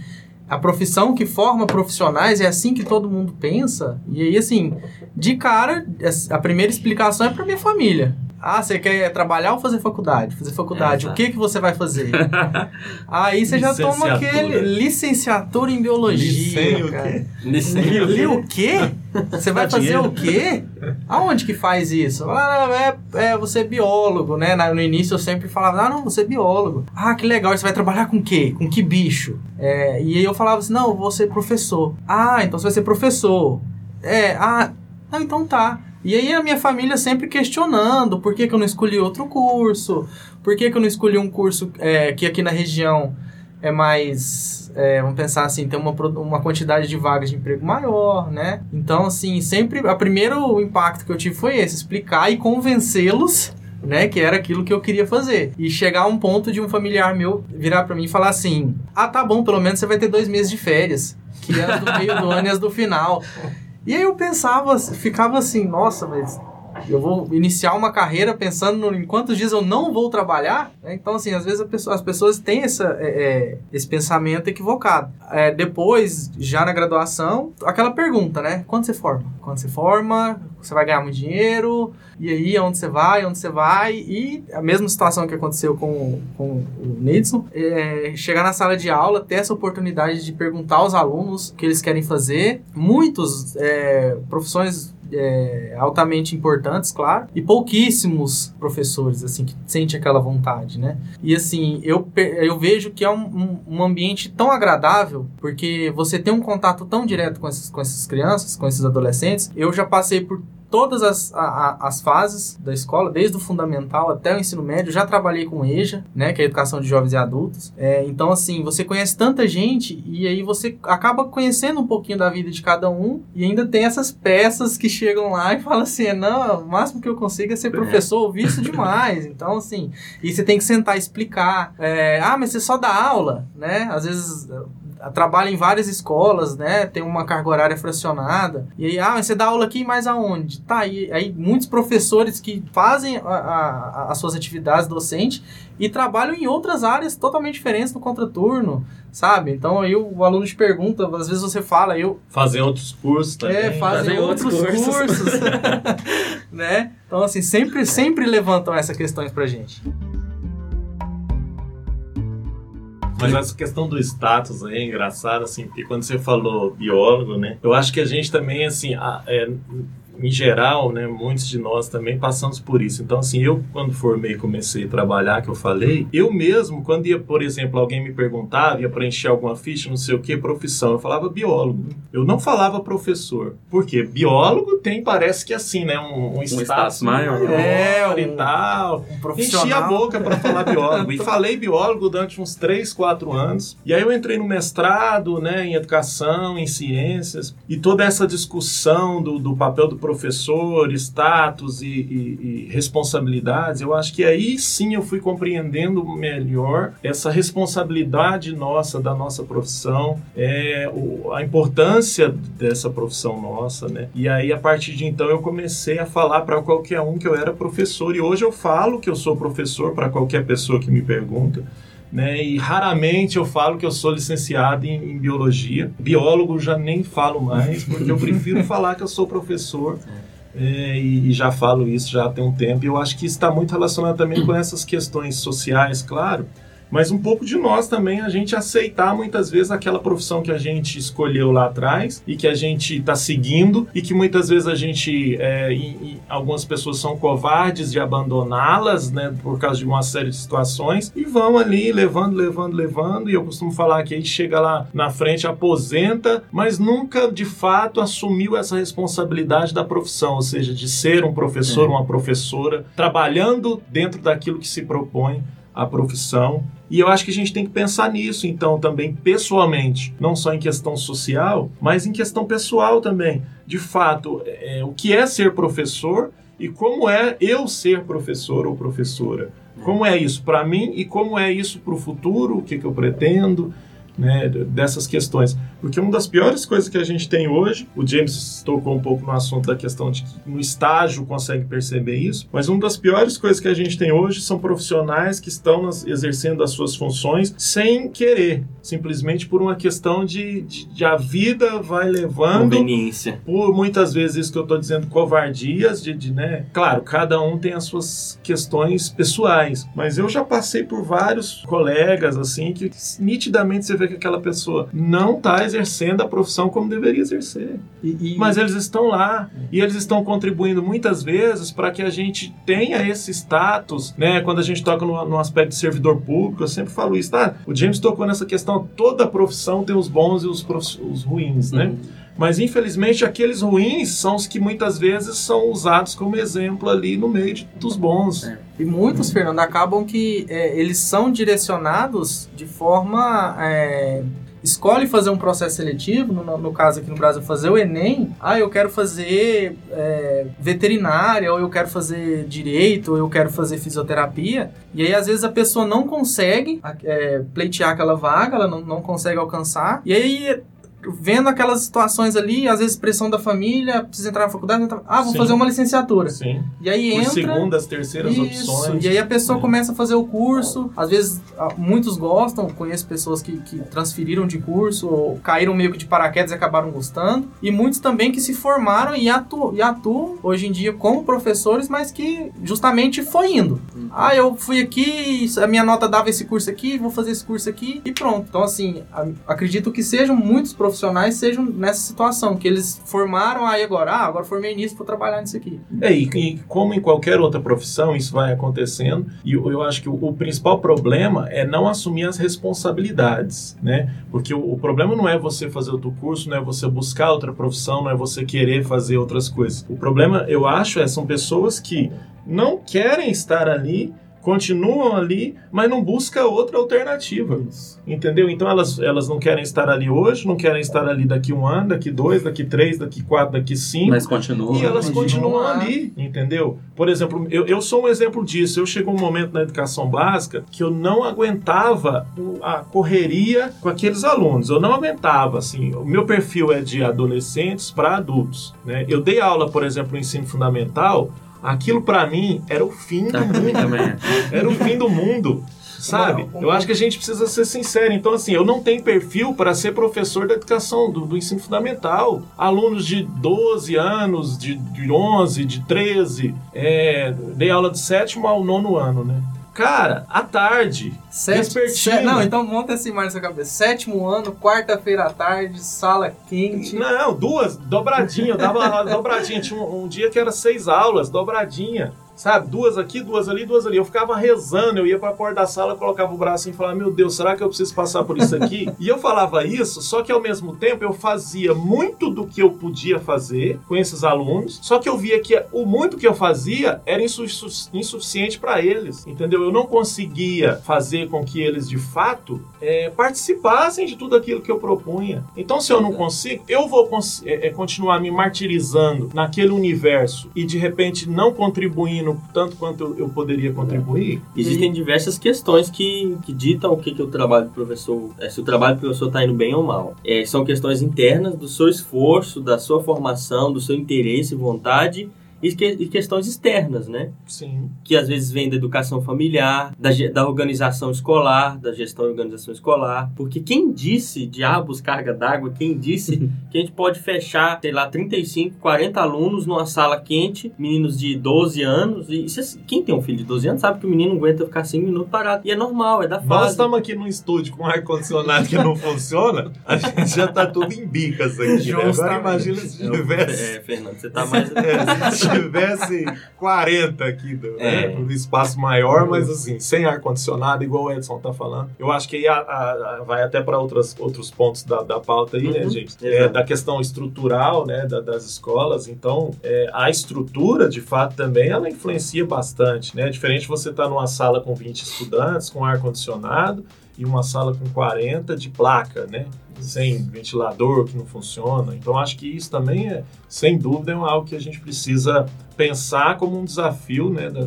A profissão que forma profissionais é assim que todo mundo pensa. E aí, assim, de cara, a primeira explicação é para minha família. Ah, você quer trabalhar ou fazer faculdade? Fazer faculdade, é, o que que você vai fazer? Aí você já toma aquele licenciatura em biologia, cara. O Li o quê? Você vai fazer o quê? Aonde que faz isso? Ah, não, é, é você é biólogo, né? No início eu sempre falava, ah, não, você é biólogo. Ah, que legal, você vai trabalhar com o quê? Com que bicho? É, e aí eu falava assim, não, eu vou ser professor. Ah, então você vai ser professor. É, ah, não, então tá. E aí a minha família sempre questionando por que, que eu não escolhi outro curso, por que, que eu não escolhi um curso é, que aqui na região é mais, é, vamos pensar assim, tem uma, uma quantidade de vagas de emprego maior, né? Então, assim, sempre, a primeiro impacto que eu tive foi esse, explicar e convencê-los né, que era aquilo que eu queria fazer. E chegar a um ponto de um familiar meu virar para mim e falar assim: "Ah, tá bom, pelo menos você vai ter dois meses de férias, que é as do meio do ano e as do final". E aí eu pensava, ficava assim, nossa, mas eu vou iniciar uma carreira pensando em quantos dias eu não vou trabalhar. Né? Então, assim, às vezes pessoa, as pessoas têm essa, é, é, esse pensamento equivocado. É, depois, já na graduação, aquela pergunta, né? Quando você forma? Quando você forma, você vai ganhar muito dinheiro, e aí aonde você vai, onde você vai, e a mesma situação que aconteceu com, com o Nidson, é, chegar na sala de aula, ter essa oportunidade de perguntar aos alunos o que eles querem fazer. Muitos é, profissões é, altamente importantes, claro, e pouquíssimos professores, assim, que sentem aquela vontade, né? E, assim, eu, eu vejo que é um, um, um, ambiente tão agradável, porque você tem um contato tão direto com essas, com essas crianças, com esses adolescentes. Eu já passei por todas as, a, as fases da escola, desde o fundamental até o ensino médio. Já trabalhei com EJA, né, que é a Educação de Jovens e Adultos. É, então, assim, você conhece tanta gente e aí você acaba conhecendo um pouquinho da vida de cada um e ainda tem essas peças que chegam lá e falam assim, não, o máximo que eu consigo é ser é. professor, ouvi isso demais. Então, assim, e você tem que sentar e explicar. É, ah, mas você só dá aula, né? Às vezes trabalha em várias escolas, né? Tem uma carga horária fracionada. E aí, ah, você dá aula aqui, mas aonde? Tá, e aí muitos professores que fazem a, a, as suas atividades docentes e trabalham em outras áreas totalmente diferentes no contraturno, sabe? Então aí o, aluno te pergunta, às vezes você fala, eu... Fazem outros cursos também. É, fazem, outros, outros, cursos. cursos né? Então assim, sempre, sempre levantam essas questões pra gente. Mas essa questão do status aí é engraçada, assim, porque quando você falou biólogo, né? Eu acho que a gente também, assim, é, em geral, né, muitos de nós também passamos por isso. Então, assim, eu quando formei comecei a trabalhar, que eu falei, eu mesmo, quando ia, por exemplo, alguém me perguntava, ia preencher alguma ficha, não sei o que, profissão, eu falava biólogo. Eu não falava professor. Por quê? Biólogo tem, parece que assim, né, um, um, um status maior, maior é, e tal. Um profissional. Enchi a boca para falar biólogo. e falei biólogo durante uns 3, 4 anos. E aí eu entrei no mestrado, né, em educação, em ciências, e toda essa discussão do, do papel do professor, status e, e, e, responsabilidades, eu acho que aí sim eu fui compreendendo melhor essa responsabilidade nossa, da nossa profissão, é, o, a importância dessa profissão nossa, né? E aí, a partir de então, eu comecei a falar para qualquer um que eu era professor, e hoje eu falo que eu sou professor para qualquer pessoa que me pergunta. Né, e raramente eu falo que eu sou licenciado em, em, biologia. Biólogo já nem falo mais, porque eu prefiro falar que eu sou professor. É, e, e, já falo isso já tem um tempo. E eu acho que está muito relacionado também com essas questões sociais, claro mas um pouco de nós também a gente aceitar muitas vezes aquela profissão que a gente escolheu lá atrás e que a gente está seguindo e que muitas vezes a gente, é, e, e algumas pessoas são covardes de abandoná-las, né, por causa de uma série de situações e vão ali levando, levando, levando. E eu costumo falar que a gente chega lá na frente, aposenta, mas nunca de fato assumiu essa responsabilidade da profissão, ou seja, de ser um professor, é. uma professora, trabalhando dentro daquilo que se propõe a profissão. E eu acho que a gente tem que pensar nisso, então, também pessoalmente, não só em questão social, mas em questão pessoal também. De fato, é, o que é ser professor e como é eu ser professor ou professora. Como é isso para mim e como é isso para o futuro, o que, que eu pretendo, né, dessas questões. Porque uma das piores coisas que a gente tem hoje, o James tocou um pouco no assunto da questão de que no estágio consegue perceber isso, mas uma das piores coisas que a gente tem hoje são profissionais que estão nas, exercendo as suas funções sem querer, simplesmente por uma questão de, de, de a vida vai levando. Conveniência. Por muitas vezes isso que eu estou dizendo, covardias, de, de, né? Claro, cada um tem as suas questões pessoais, mas eu já passei por vários colegas, assim, que nitidamente você vê que aquela pessoa não está exercendo a profissão como deveria exercer. E, e... Mas eles estão lá e eles estão contribuindo muitas vezes para que a gente tenha esse status, né? Quando a gente toca no, no, aspecto de servidor público, eu sempre falo isso, tá? O James tocou nessa questão, toda profissão tem os bons e os, os ruins, né? Uhum. Mas infelizmente aqueles ruins são os que muitas vezes são usados como exemplo ali no meio de, dos bons. É. E muitos, Fernando, acabam que é, eles são direcionados de forma é, escolhe fazer um processo seletivo, no, no, caso aqui no Brasil, fazer o Enem, ah, eu quero fazer é, veterinária, ou eu quero fazer direito, ou eu quero fazer fisioterapia, e aí às vezes a pessoa não consegue é, pleitear aquela vaga, ela não, não consegue alcançar, e aí vendo aquelas situações ali, às vezes pressão da família, precisa entrar na faculdade, entra- ah, vou Sim. fazer uma licenciatura. Sim. E aí Por entra. segundas, terceiras Isso, opções. E aí a pessoa É. começa a fazer o curso. Às vezes, ah, muitos gostam. Conheço pessoas que, que transferiram de curso ou caíram meio que de paraquedas e acabaram gostando. E muitos também que se formaram e, atu e atuam hoje em dia como professores, mas que justamente foi indo. Ah, eu fui aqui, a minha nota dava esse curso aqui, vou fazer esse curso aqui e pronto. Então, assim, acredito que sejam muitos profissionais sejam nessa situação, que eles formaram aí agora, ah, agora formei nisso, vou trabalhar nisso aqui. É, e, como em qualquer outra profissão, isso vai acontecendo. E eu, acho que o, o principal problema é não assumir as responsabilidades, né? Porque o, o problema não é você fazer outro curso, não é você buscar outra profissão, não é você querer fazer outras coisas. O problema, eu acho, é são pessoas que não querem estar ali, continuam ali, mas não buscam outra alternativa. Entendeu? Então elas, elas não querem estar ali hoje, não querem estar ali daqui um ano, daqui dois, daqui três, daqui quatro, daqui cinco. Mas continua. E elas Continua continuam lá. ali, entendeu? Por exemplo, eu, eu sou um exemplo disso. Eu chegou um momento na educação básica que eu não aguentava a correria com aqueles alunos. Eu não aguentava, assim. O meu perfil é de adolescentes para adultos, né? Eu dei aula, por exemplo, no ensino fundamental. Aquilo para mim era o fim do mim mundo. Era o fim do mundo. Sabe? Eu acho que a gente precisa ser sincero. Então, assim, eu não tenho perfil para ser professor da educação, do, do ensino fundamental. Alunos de 12 anos, de, de 11, de 13. É, dei aula de sétimo ao nono ano, né? Cara, à tarde. Sete, se- não, então monta essa imagem na sua cabeça. Sétimo ano, quarta-feira à tarde, sala quente. Não, duas, dobradinha. Eu dava dobradinha. Tinha um, um dia que era seis aulas, dobradinha. Sabe? Duas aqui, duas ali, duas ali. Eu ficava rezando, eu ia pra porta da sala, colocava o braço assim e falava: Meu Deus, será que eu preciso passar por isso aqui? e eu falava isso, só que ao mesmo tempo eu fazia muito do que eu podia fazer com esses alunos, só que eu via que o muito que eu fazia era insu- insuficiente para eles, entendeu? Eu não conseguia fazer com que eles de fato é, participassem de tudo aquilo que eu propunha. Então, se eu não consigo, eu vou é, é, continuar me martirizando naquele universo e de repente não contribuindo tanto quanto eu, poderia contribuir. Existem diversas questões que, que ditam o que, que o trabalho do professor, é, se o trabalho do professor está indo bem ou mal. É, são questões internas do seu esforço, da sua formação, do seu interesse e vontade, e, que- e questões externas, né? Sim. que às vezes vem da educação familiar, da, da organização escolar, da gestão e organização escolar. Porque quem disse, diabos, carga d'água, quem disse que a gente pode fechar, sei lá, 35, 40 alunos numa sala quente, meninos de 12 anos, e cês- quem tem um filho de 12 anos sabe que o menino não aguenta ficar 5 minutos parado. E é normal, é da Nós fase. estamos aqui num estúdio com ar-condicionado que não funciona, a gente já tá tudo em bicas aqui. Né? Agora imagina se É, tivesse. é, Fernando, você tá mais... É, tivesse 40 aqui, do, né, É. um espaço maior, mas assim, sem ar-condicionado, igual o Edson tá falando. Eu acho que aí a- a- a- vai até para outros pontos da, da pauta aí, né, Uhum, gente? É, da questão estrutural, né, da- das escolas. Então, é, a estrutura, de fato, também, ela influencia bastante, né? Diferente você estar numa sala com 20 estudantes, com ar-condicionado, e uma sala com 40 de placa, né? Sem ventilador que não funciona. Então acho que isso também é, sem dúvida, é algo que a gente precisa pensar como um desafio né, da,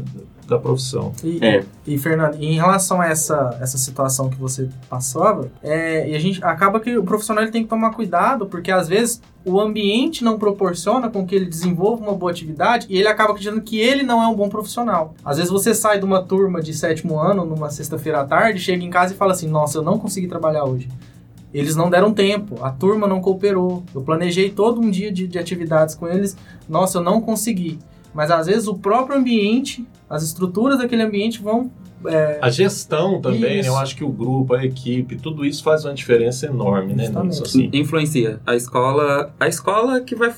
da- profissão. E, É. e, Fernando, em relação a essa, essa situação que você passava, é, e a gente acaba que o profissional ele tem que tomar cuidado, porque às vezes o ambiente não proporciona com que ele desenvolva uma boa atividade e ele acaba acreditando que ele não é um bom profissional. Às vezes você sai de uma turma de sétimo ano, numa sexta-feira à tarde, chega em casa e fala assim: Nossa, eu não consegui trabalhar hoje. Eles não deram tempo, a turma não cooperou. Eu planejei todo um dia de, de atividades com eles, nossa, eu não consegui. Mas às vezes o próprio ambiente, as estruturas daquele ambiente vão. é, A gestão também, né? Isso. eu acho que o grupo, a equipe, tudo isso faz uma diferença enorme, né? Nisso, assim. Influencia. A escola, a escola que vai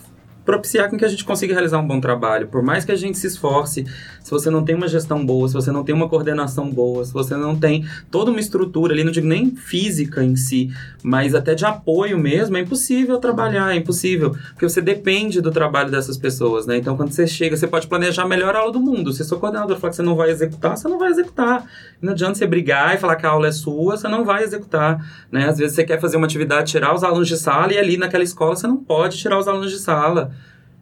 propiciar com que a gente consiga realizar um bom trabalho. Por mais que a gente se esforce, se você não tem uma gestão boa, se você não tem uma coordenação boa, se você não tem toda uma estrutura ali, não digo nem física em si, mas até de apoio mesmo, é impossível trabalhar, é impossível, porque você depende do trabalho dessas pessoas, né? Então, quando você chega, você pode planejar a melhor aula do mundo. Se seu coordenador falar que você não vai executar, você não vai executar. Não adianta você brigar e falar que a aula é sua, você não vai executar, né? Às vezes você quer fazer uma atividade, tirar os alunos de sala e ali naquela escola você não pode tirar os alunos de sala.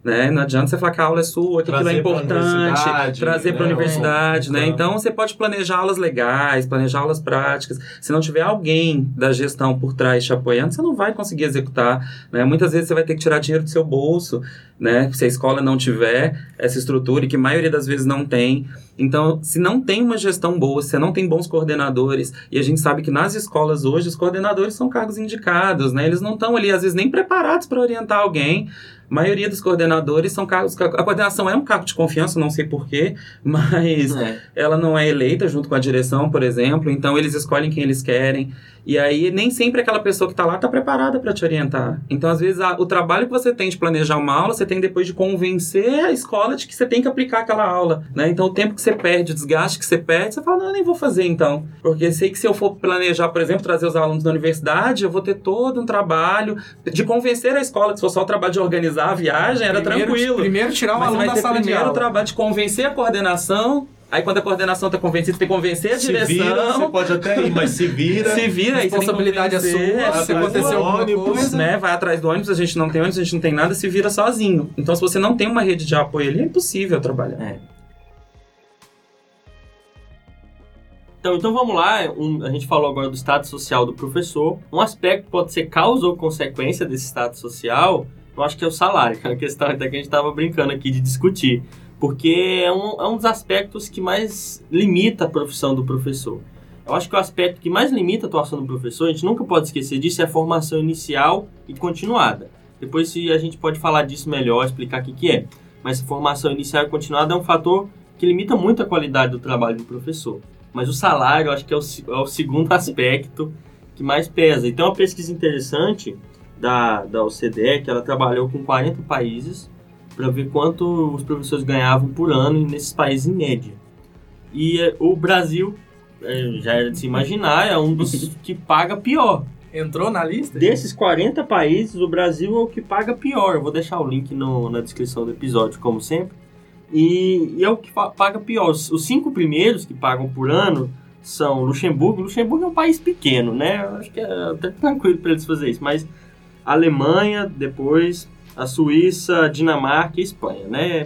Né? Não adianta você falar que a aula é sua, que aquilo é importante, trazer para a né? universidade, né? Então- Então você pode planejar aulas legais, planejar aulas práticas. Se não tiver alguém da gestão por trás te apoiando, você não vai conseguir executar, né? Muitas vezes você vai ter que tirar dinheiro do seu bolso, né? Se a escola não tiver essa estrutura, e que a maioria das vezes não tem. Então, se não tem uma gestão boa, se você não tem bons coordenadores, e a gente sabe que nas escolas hoje os coordenadores são cargos indicados, né? Eles não estão ali, às vezes, nem preparados para orientar alguém. A maioria dos coordenadores são cargos. A coordenação é um cargo de confiança, não sei porquê, mas É. ela não é eleita junto com a direção, por exemplo, então eles escolhem quem eles querem. E aí nem sempre aquela pessoa que está lá está preparada para te orientar. Então, às vezes, a- o trabalho que você tem de planejar uma aula, você tem depois de convencer a escola de que você tem que aplicar aquela aula. Né? Então, o tempo que você perde, o desgaste que você perde, você fala, não, eu nem vou fazer então. Porque sei que se eu for planejar, por exemplo, trazer os alunos da universidade, eu vou ter todo um trabalho de convencer a escola que se for só o trabalho de organizar a viagem, era primeiro, tranquilo. Primeiro tirar o Mas aluno vai da sala de primeiro o aula. trabalho de convencer a coordenação. Aí quando a coordenação tá convencida, você tem que convencer a Se direção. vira, você pode até ir, mas se vira. Se vira, que Responsabilidade é sua, se acontecer alguma ônibus, coisa. né? Vai atrás do ônibus, a gente não tem ônibus, a gente não tem nada, se vira sozinho. Então, se você não tem uma rede de apoio ali, é impossível trabalhar. É. Então, então vamos lá, um- a gente falou agora do status social do professor. Um aspecto que pode ser causa ou consequência desse status social, eu acho que é o salário, que é uma questão até que a gente estava brincando aqui de discutir. Porque é um, é um dos aspectos que mais limita a profissão do professor. Eu acho que o aspecto que mais limita a atuação do professor, a gente nunca pode esquecer disso, é a formação inicial e continuada. Depois se a gente pode falar disso melhor, explicar o que, que é. Mas a formação inicial e continuada é um fator que limita muito a qualidade do trabalho do professor. Mas o salário, eu acho que é o, é o segundo aspecto que mais pesa. E tem uma pesquisa interessante da, da OCDE, que ela trabalhou com 40 países para ver quanto os professores ganhavam por ano nesses países em média. E eh, o Brasil, eh, já era de se imaginar, é um dos que paga pior. Entrou na lista? Desses 40 países, o Brasil é o que paga pior. Eu vou deixar o link no- na descrição do episódio, como sempre. E, e é o que paga pior. Os, os cinco primeiros que pagam por ano são Luxemburgo. Luxemburgo é um país pequeno, né? Eu acho que é até tranquilo para eles fazer isso. Mas Alemanha, depois a Suíça, Dinamarca e Espanha, né?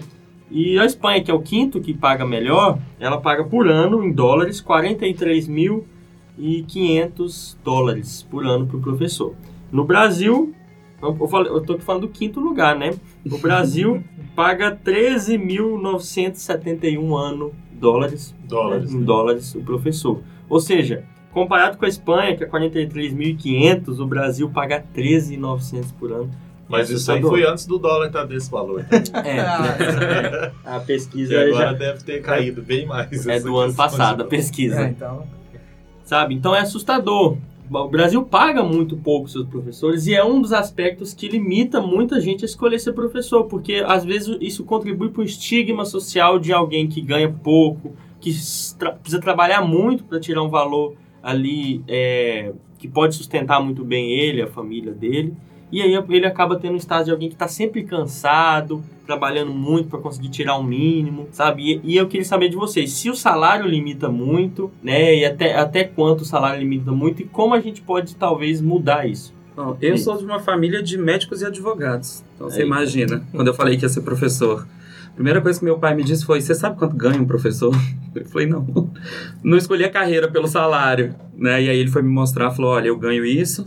E a Espanha, que é o quinto que paga melhor, ela paga por ano, em dólares, 43.500 dólares por ano para o professor. No Brasil, eu, aqui falando do quinto lugar, né? O Brasil paga 13.971 ano dólares, Dólares. em dólares o professor. Ou seja, comparado com a Espanha, que é 43.500, o Brasil paga 13.900 por ano. Mas isso aí Assustador. foi antes do dólar estar desse valor. É, Ah, né? a E pesquisa agora já deve ter caído bem mais. é do ano passado, a pesquisa. é, então. sabe? Então é assustador. O Brasil paga muito pouco seus professores e é um dos aspectos que limita muita gente a escolher ser professor, porque às vezes isso contribui para o estigma social de alguém que ganha pouco, que tra- precisa trabalhar muito para tirar um valor ali é, que pode sustentar muito bem ele, a família dele. E aí ele acaba tendo um estado de alguém que está sempre cansado, trabalhando muito para conseguir tirar o mínimo, sabe? E, e eu queria saber de vocês, se o salário limita muito, né? E até, até quanto o salário limita muito e como a gente pode talvez mudar isso. Bom, eu Sim. sou de uma família de médicos e advogados. Então você imagina, quando eu falei que ia ser professor. Primeira coisa que meu pai me disse foi: Você sabe quanto ganha um professor? Eu falei: Não. Não escolhi a carreira pelo salário. Né? E aí ele foi me mostrar: falou, Olha, eu ganho isso,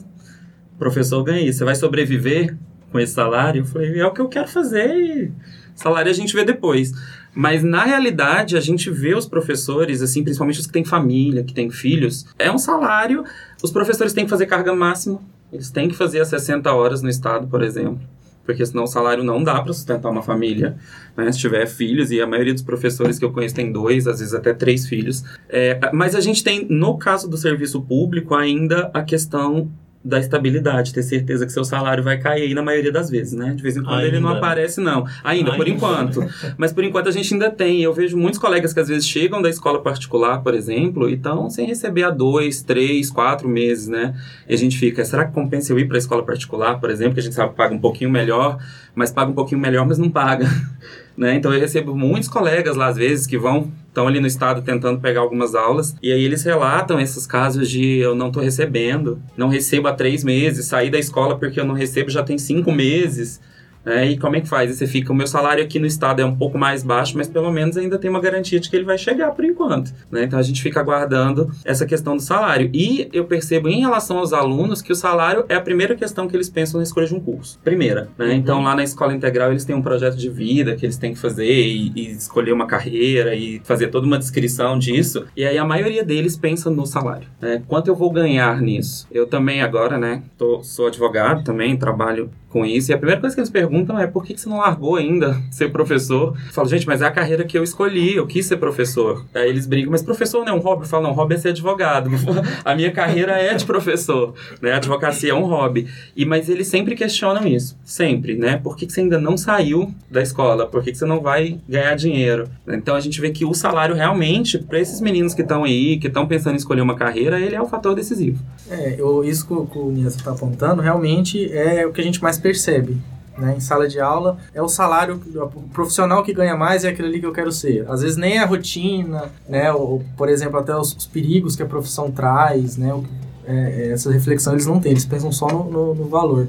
professor ganha isso. Você vai sobreviver com esse salário? Eu falei: É o que eu quero fazer e salário a gente vê depois. Mas na realidade, a gente vê os professores, assim, principalmente os que têm família, que têm filhos, é um salário. Os professores têm que fazer carga máxima. Eles têm que fazer as 60 horas no estado, por exemplo. Porque senão o salário não dá para sustentar uma família, né? Se tiver filhos, e a maioria dos professores que eu conheço tem dois, às vezes até três filhos. É, mas a gente tem, no caso do serviço público, ainda a questão da estabilidade, ter certeza que seu salário vai cair aí na maioria das vezes, né? De vez em quando ele não Ainda. aparece, não. Ainda, por Ainda. enquanto. Mas por enquanto a gente ainda tem. Eu vejo muitos colegas que às vezes chegam da escola particular, por exemplo, e estão sem receber há dois, três, quatro meses, né? E a gente fica, será que compensa eu ir para a escola particular, por exemplo, que a gente sabe que paga um pouquinho melhor, mas paga um pouquinho melhor, mas não paga. Né? Então eu recebo muitos colegas lá, às vezes, que vão, estão ali no estado tentando pegar algumas aulas, e aí eles relatam esses casos de eu não estou recebendo, não recebo há três meses, saí da escola porque eu não recebo já tem cinco meses. Né? E como é que faz? E você fica, o meu salário aqui no estado é um pouco mais baixo, mas pelo menos ainda tem uma garantia de que ele vai chegar por enquanto. Né? Então a gente fica aguardando essa questão do salário. E eu percebo em relação aos alunos que o salário é a primeira questão que eles pensam na escolha de um curso. Primeira. Né? Uhum. Então lá na escola integral eles têm um projeto de vida que eles têm que fazer e, e escolher uma carreira e fazer toda uma descrição disso. E aí a maioria deles pensa no salário. Né? Quanto eu vou ganhar nisso? Eu também agora, né, tô, sou advogado também, trabalho com isso. E a primeira coisa que eles perguntam é por que, você não largou ainda ser professor? Eu falo, gente, mas é a carreira que eu escolhi, eu quis ser professor. Aí eles brincam, mas professor não é um hobby? Eu falo, não, hobby é ser advogado. a minha carreira é de professor, né? A advocacia é um hobby. E, mas eles sempre questionam isso, sempre, né? Por que, você ainda não saiu da escola? Por que, você não vai ganhar dinheiro? Então a gente vê que o salário realmente, para esses meninos que estão aí, que estão pensando em escolher uma carreira, ele é o fator decisivo. É, eu, isso que o Nias está apontando, realmente é o que a gente mais percebe. Né, em sala de aula, é o salário, o profissional que ganha mais é aquele ali que eu quero ser. Às vezes nem é a rotina, né, ou, por exemplo, até os, os perigos que a profissão traz, né, o, é, é, essa reflexão eles não têm, eles pensam só no, no, no, valor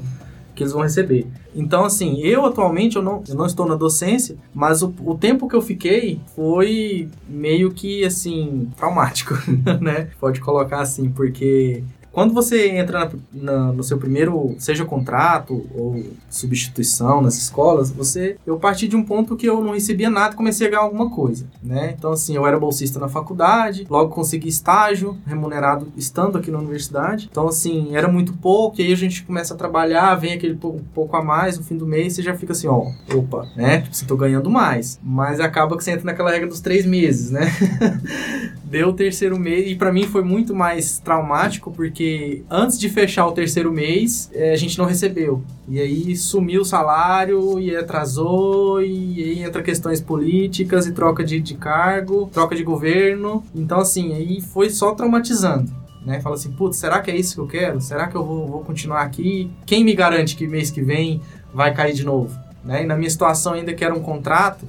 que eles vão receber. Então, assim, eu atualmente eu não, eu não estou na docência, mas o, o tempo que eu fiquei foi meio que, assim, traumático, né? Pode colocar assim, porque quando você entra na, na, no seu primeiro, seja contrato ou substituição nas escolas, você, eu parti de um ponto que eu não recebia nada, comecei a ganhar alguma coisa, né? Então assim, eu era bolsista na faculdade, logo consegui estágio remunerado estando aqui na universidade. Então assim, era muito pouco, e aí a gente começa a trabalhar, vem aquele pouco, pouco a mais no fim do mês, você já fica assim, ó, opa, né? Tipo, você tô ganhando mais, mas acaba que você entra naquela regra dos três meses, né? Deu o terceiro mês e para mim foi muito mais traumático porque antes de fechar o terceiro mês, é, a gente não recebeu. E aí sumiu o salário e atrasou, e aí entra questões políticas e troca de, de cargo, troca de governo. Então, assim, aí foi só traumatizando. Né? Fala assim, putz, será que é isso que eu quero? Será que eu vou, vou continuar aqui? Quem me garante que mês que vem vai cair de novo? Né? E na minha situação ainda que era um contrato,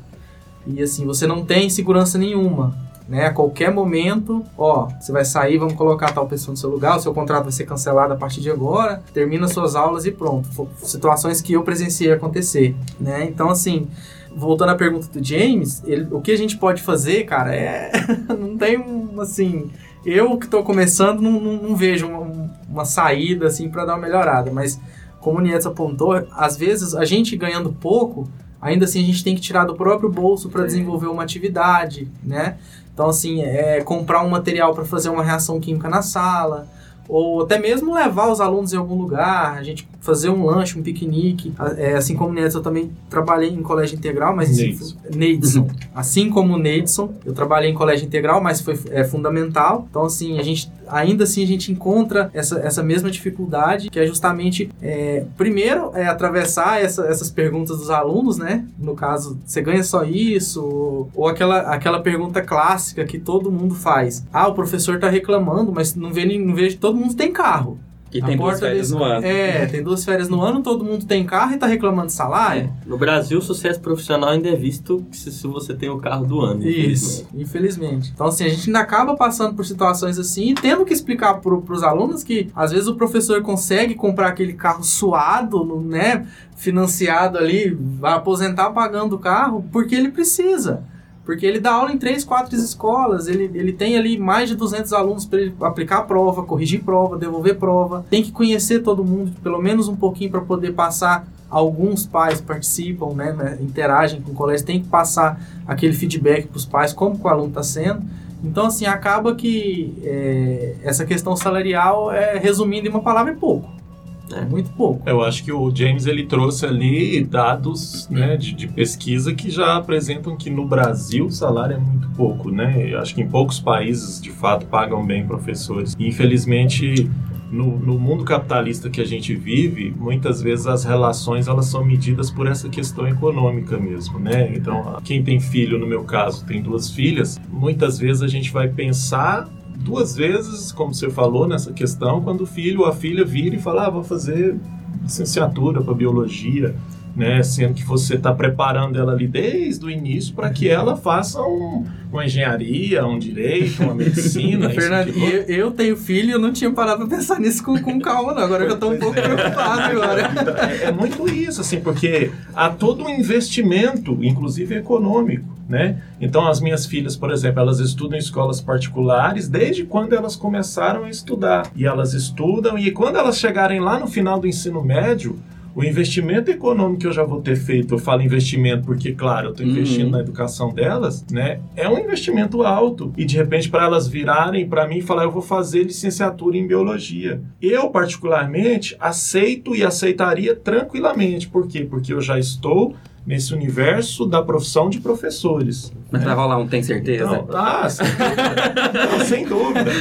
e assim, você não tem segurança nenhuma né? A qualquer momento, ó, você vai sair, vamos colocar tal pessoa no seu lugar, o seu contrato vai ser cancelado a partir de agora, termina suas aulas e pronto. Situações que eu presenciei acontecer, né? Então, assim, voltando à pergunta do James, ele, o que a gente pode fazer, cara, é. não tem, assim. Eu que estou começando, não, não, não vejo uma, uma, saída, assim, para dar uma melhorada, mas como o Nietzsche apontou, às vezes a gente ganhando pouco, ainda assim a gente tem que tirar do próprio bolso para desenvolver uma atividade, né? Então, assim, é comprar um material para fazer uma reação química na sala, ou até mesmo levar os alunos em algum lugar, a gente fazer um lanche, um piquenique. É, assim como o Nedson, eu também trabalhei em colégio integral, mas... Neidson. Neidson. assim como o Neidson, eu trabalhei em colégio integral, mas foi é, fundamental. Então, assim, a gente ainda assim a gente encontra essa, essa mesma dificuldade, que é justamente, é, primeiro, é atravessar essa, essas perguntas dos alunos, né? No caso, você ganha só isso? Ou, ou, aquela, aquela pergunta clássica que todo mundo faz. Ah, o professor está reclamando, mas não, vê, não vejo todo mundo tem carro. E tem duas férias desse... no ano. É, tem duas férias no ano, todo mundo tem carro e tá reclamando de salário. É. No Brasil, o sucesso profissional ainda é visto se, se você tem o carro do ano. Isso, infelizmente. infelizmente. Então, assim, a gente ainda acaba passando por situações assim e tendo que explicar pro, pros alunos que, às vezes, o professor consegue comprar aquele carro suado, né? Financiado ali, vai aposentar pagando o carro, porque ele precisa. Porque ele dá aula em três, quatro escolas, ele, ele tem ali mais de 200 alunos para ele aplicar a prova, corrigir prova, devolver prova. Tem que conhecer todo mundo, pelo menos um pouquinho, para poder passar. Alguns pais participam, né, né, interagem com o colégio, tem que passar aquele feedback para os pais, como o aluno está sendo. Então, assim, acaba que é, essa questão salarial, é, resumindo em uma palavra, é pouco. É muito pouco. Eu acho que o James ele trouxe ali dados né, de, de, pesquisa que já apresentam que no Brasil o salário é muito pouco, né? Eu acho que em poucos países de fato pagam bem professores. Infelizmente no, no, mundo capitalista que a gente vive, muitas vezes as relações elas são medidas por essa questão econômica mesmo, né? Então, quem tem filho, no meu caso, tem duas filhas, muitas vezes a gente vai pensar duas vezes, como você falou nessa questão, quando o filho ou a filha vira e fala, ah, vou fazer licenciatura para biologia. né? Sendo que você está preparando ela ali desde o início para que ela faça um, uma engenharia, um direito, uma medicina. Fernando, eu, eu tenho filho e eu não tinha parado pra pensar nisso com, com calma, não. Agora que eu tô um pouco preocupado agora. É, é muito isso, assim, porque há todo um investimento, inclusive econômico, né? Então, as minhas filhas, por exemplo, elas estudam em escolas particulares desde quando elas começaram a estudar. E elas estudam, e quando elas chegarem lá no final do ensino médio, o investimento econômico que eu já vou ter feito, eu falo investimento porque, claro, eu estou investindo Uhum. na educação delas, né? É um investimento alto. E de repente, para elas virarem para mim e falar, eu vou fazer licenciatura em biologia. Eu, particularmente, aceito e aceitaria tranquilamente. Por quê? Porque eu já estou nesse universo da profissão de professores. Mas vai rolar um tem certeza? Não, ah, sem dúvida. Não, sem dúvida.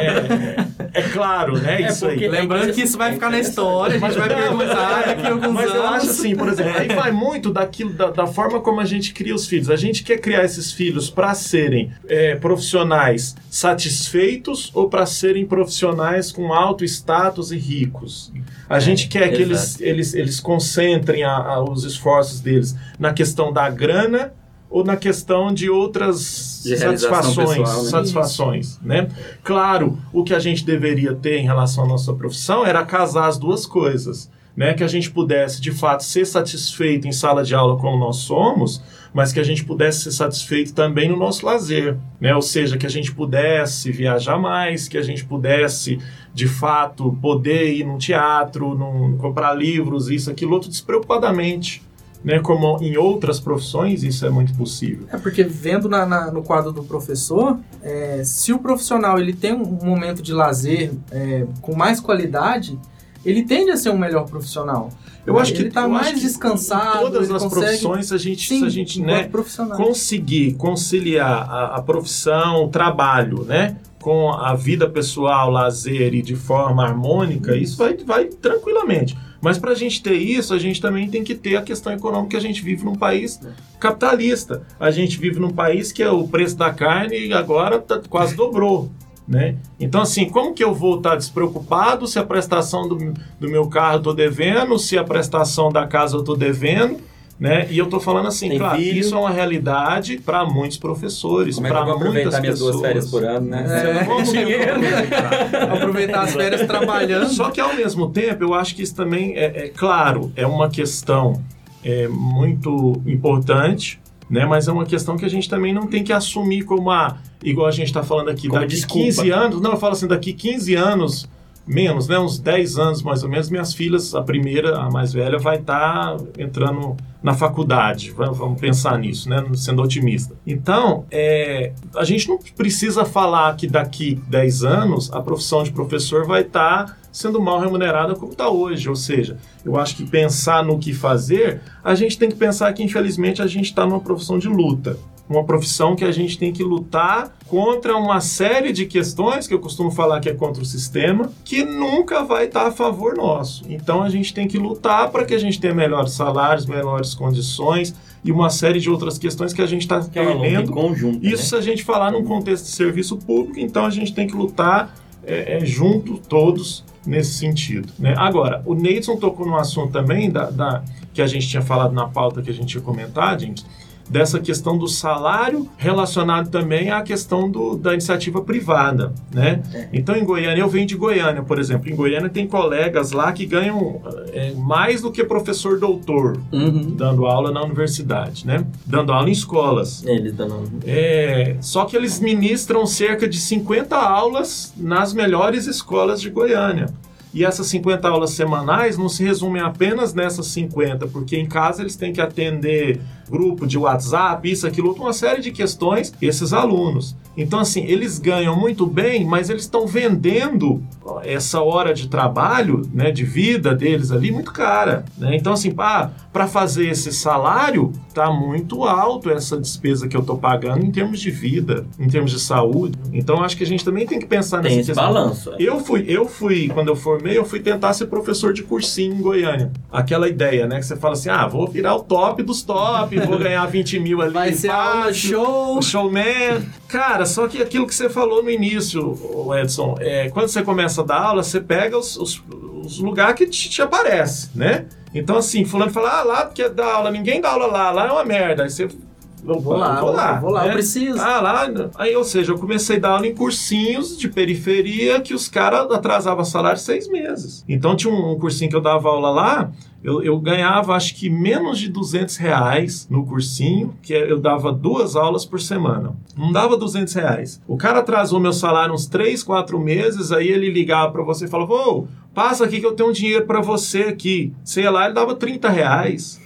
É, é claro, né? É isso aí. Lembrando que isso vai ficar na história, a gente vai perguntar daqui a alguns Mas eu anos. acho assim, por exemplo, aí vai muito daquilo, da, da forma como a gente cria os filhos. A gente quer criar esses filhos para serem é, profissionais satisfeitos ou para serem profissionais com alto status e ricos. A gente quer que eles, eles, eles concentrem a- a- os esforços deles na questão da grana ou na questão de outras De satisfações, pessoal, né? satisfações, né? Claro, o que a gente deveria ter em relação à nossa profissão era casar as duas coisas, né? Que a gente pudesse, de fato, ser satisfeito em sala de aula como nós somos, mas que a gente pudesse ser satisfeito também no nosso lazer, né? Ou seja, que a gente pudesse viajar mais, que a gente pudesse, de fato, poder ir num teatro, num, comprar livros, isso, aquilo, outro, despreocupadamente, né? Como em outras profissões isso é muito possível. É porque vendo na- na- no quadro do professor, é, se o profissional ele tem um momento de lazer é, com mais qualidade, ele tende a ser um melhor profissional. Eu acho que ele tá eu mais acho que descansado. Em todas ele as profissões a gente, sim, se a gente né, conseguir conciliar a, a profissão, o trabalho, né, com a vida pessoal, lazer e de forma harmônica, isso vai, vai tranquilamente. Mas para a gente ter isso, a gente também tem que ter a questão econômica que a gente vive num país capitalista. A gente vive num país que é o preço da carne agora tá, quase dobrou. Né? Então, assim, como que eu vou estar despreocupado se a prestação do, do meu carro eu tô devendo, se a prestação da casa eu tô devendo, né? E eu tô falando assim, Tem claro, filho. isso é uma realidade para muitos professores, Como é que eu para vou muitas aproveitar minhas pessoas. duas férias por ano, né? É, vou dinheiro. aproveitar? Aproveitar as férias trabalhando. Só que ao mesmo tempo, eu acho que isso também é, é claro, é uma questão é, muito importante, né? Mas é uma questão que a gente também não tem que assumir como a. Igual a gente está falando aqui, Como daqui desculpa. 15 anos. Não, eu falo assim, daqui 15 anos, menos, né? Uns 10 anos mais ou menos, minhas filhas, a primeira, a mais velha, vai estar entrando na faculdade. Va- Vamos pensar nisso, né? Sendo otimista. Então, é, a gente não precisa falar que daqui 10 anos a profissão de professor vai estar sendo mal remunerada como está hoje. Ou seja, eu acho que pensar no que fazer, a gente tem que pensar que, infelizmente, a gente está numa profissão de luta. Uma profissão que a gente tem que lutar contra uma série de questões que eu costumo falar que é contra o sistema, que nunca vai estar a favor nosso. Então a gente tem que lutar para que a gente tenha melhores salários, melhores condições e uma série de outras questões que a gente está é perdendo conjunto. isso né? se a gente falar num contexto de serviço público, então a gente tem que lutar é, é, junto todos nesse sentido. Né? Agora, o Neidson tocou num assunto também da, da- que a gente tinha falado na pauta que a gente ia comentar, gente, dessa questão do salário relacionado também à questão do, da iniciativa privada, né? Então, em Goiânia, eu venho de Goiânia, por exemplo. Em Goiânia tem colegas lá que ganham é, mais do que professor doutor Uhum. dando aula na universidade, né? Dando aula em escolas. Eles dando. É, só que eles ministram cerca de 50 aulas nas melhores escolas de Goiânia. E essas 50 aulas semanais não se resumem apenas nessas 50, porque em casa eles têm que atender grupo de WhatsApp, isso, aquilo, uma série de questões, esses alunos. Então, assim, eles ganham muito bem, mas eles estão vendendo essa hora de trabalho, né, de vida deles ali, muito cara. Né? Então, assim, para fazer esse salário, tá muito alto essa despesa que eu tô pagando em termos de vida, em termos de saúde. Então, acho que a gente também tem que pensar Tem esse balanço. é. Eu fui, eu fui, quando eu formei, eu fui tentar ser professor de cursinho em Goiânia. Aquela ideia, né? Que você fala assim, ah, vou virar o top dos top, vou ganhar 20 mil ali. Vai ser aula show. showman. Cara, só que aquilo que você falou no início, Edson, é, quando você começa a dar aula, você pega os, os, os lugares que te, te aparece, né? Então, assim, fulano fala, ah, lá porque dá aula, ninguém dá aula lá, lá é uma merda. Aí você. Eu Vou lá, vou lá, vou lá, né? eu preciso. Ah, lá. Aí, ou seja, eu comecei a dar aula em cursinhos de periferia que os caras atrasavam salário seis meses. Então tinha um, um cursinho que eu dava aula lá, eu, eu ganhava acho que menos de 200 reais no cursinho, que é- eu dava duas aulas por semana. Não dava 200 reais. O cara atrasou meu salário uns três, quatro meses, aí ele ligava pra você e falava, ô, passa aqui que eu tenho um dinheiro pra você aqui. Você ia lá, ele dava 30 reais.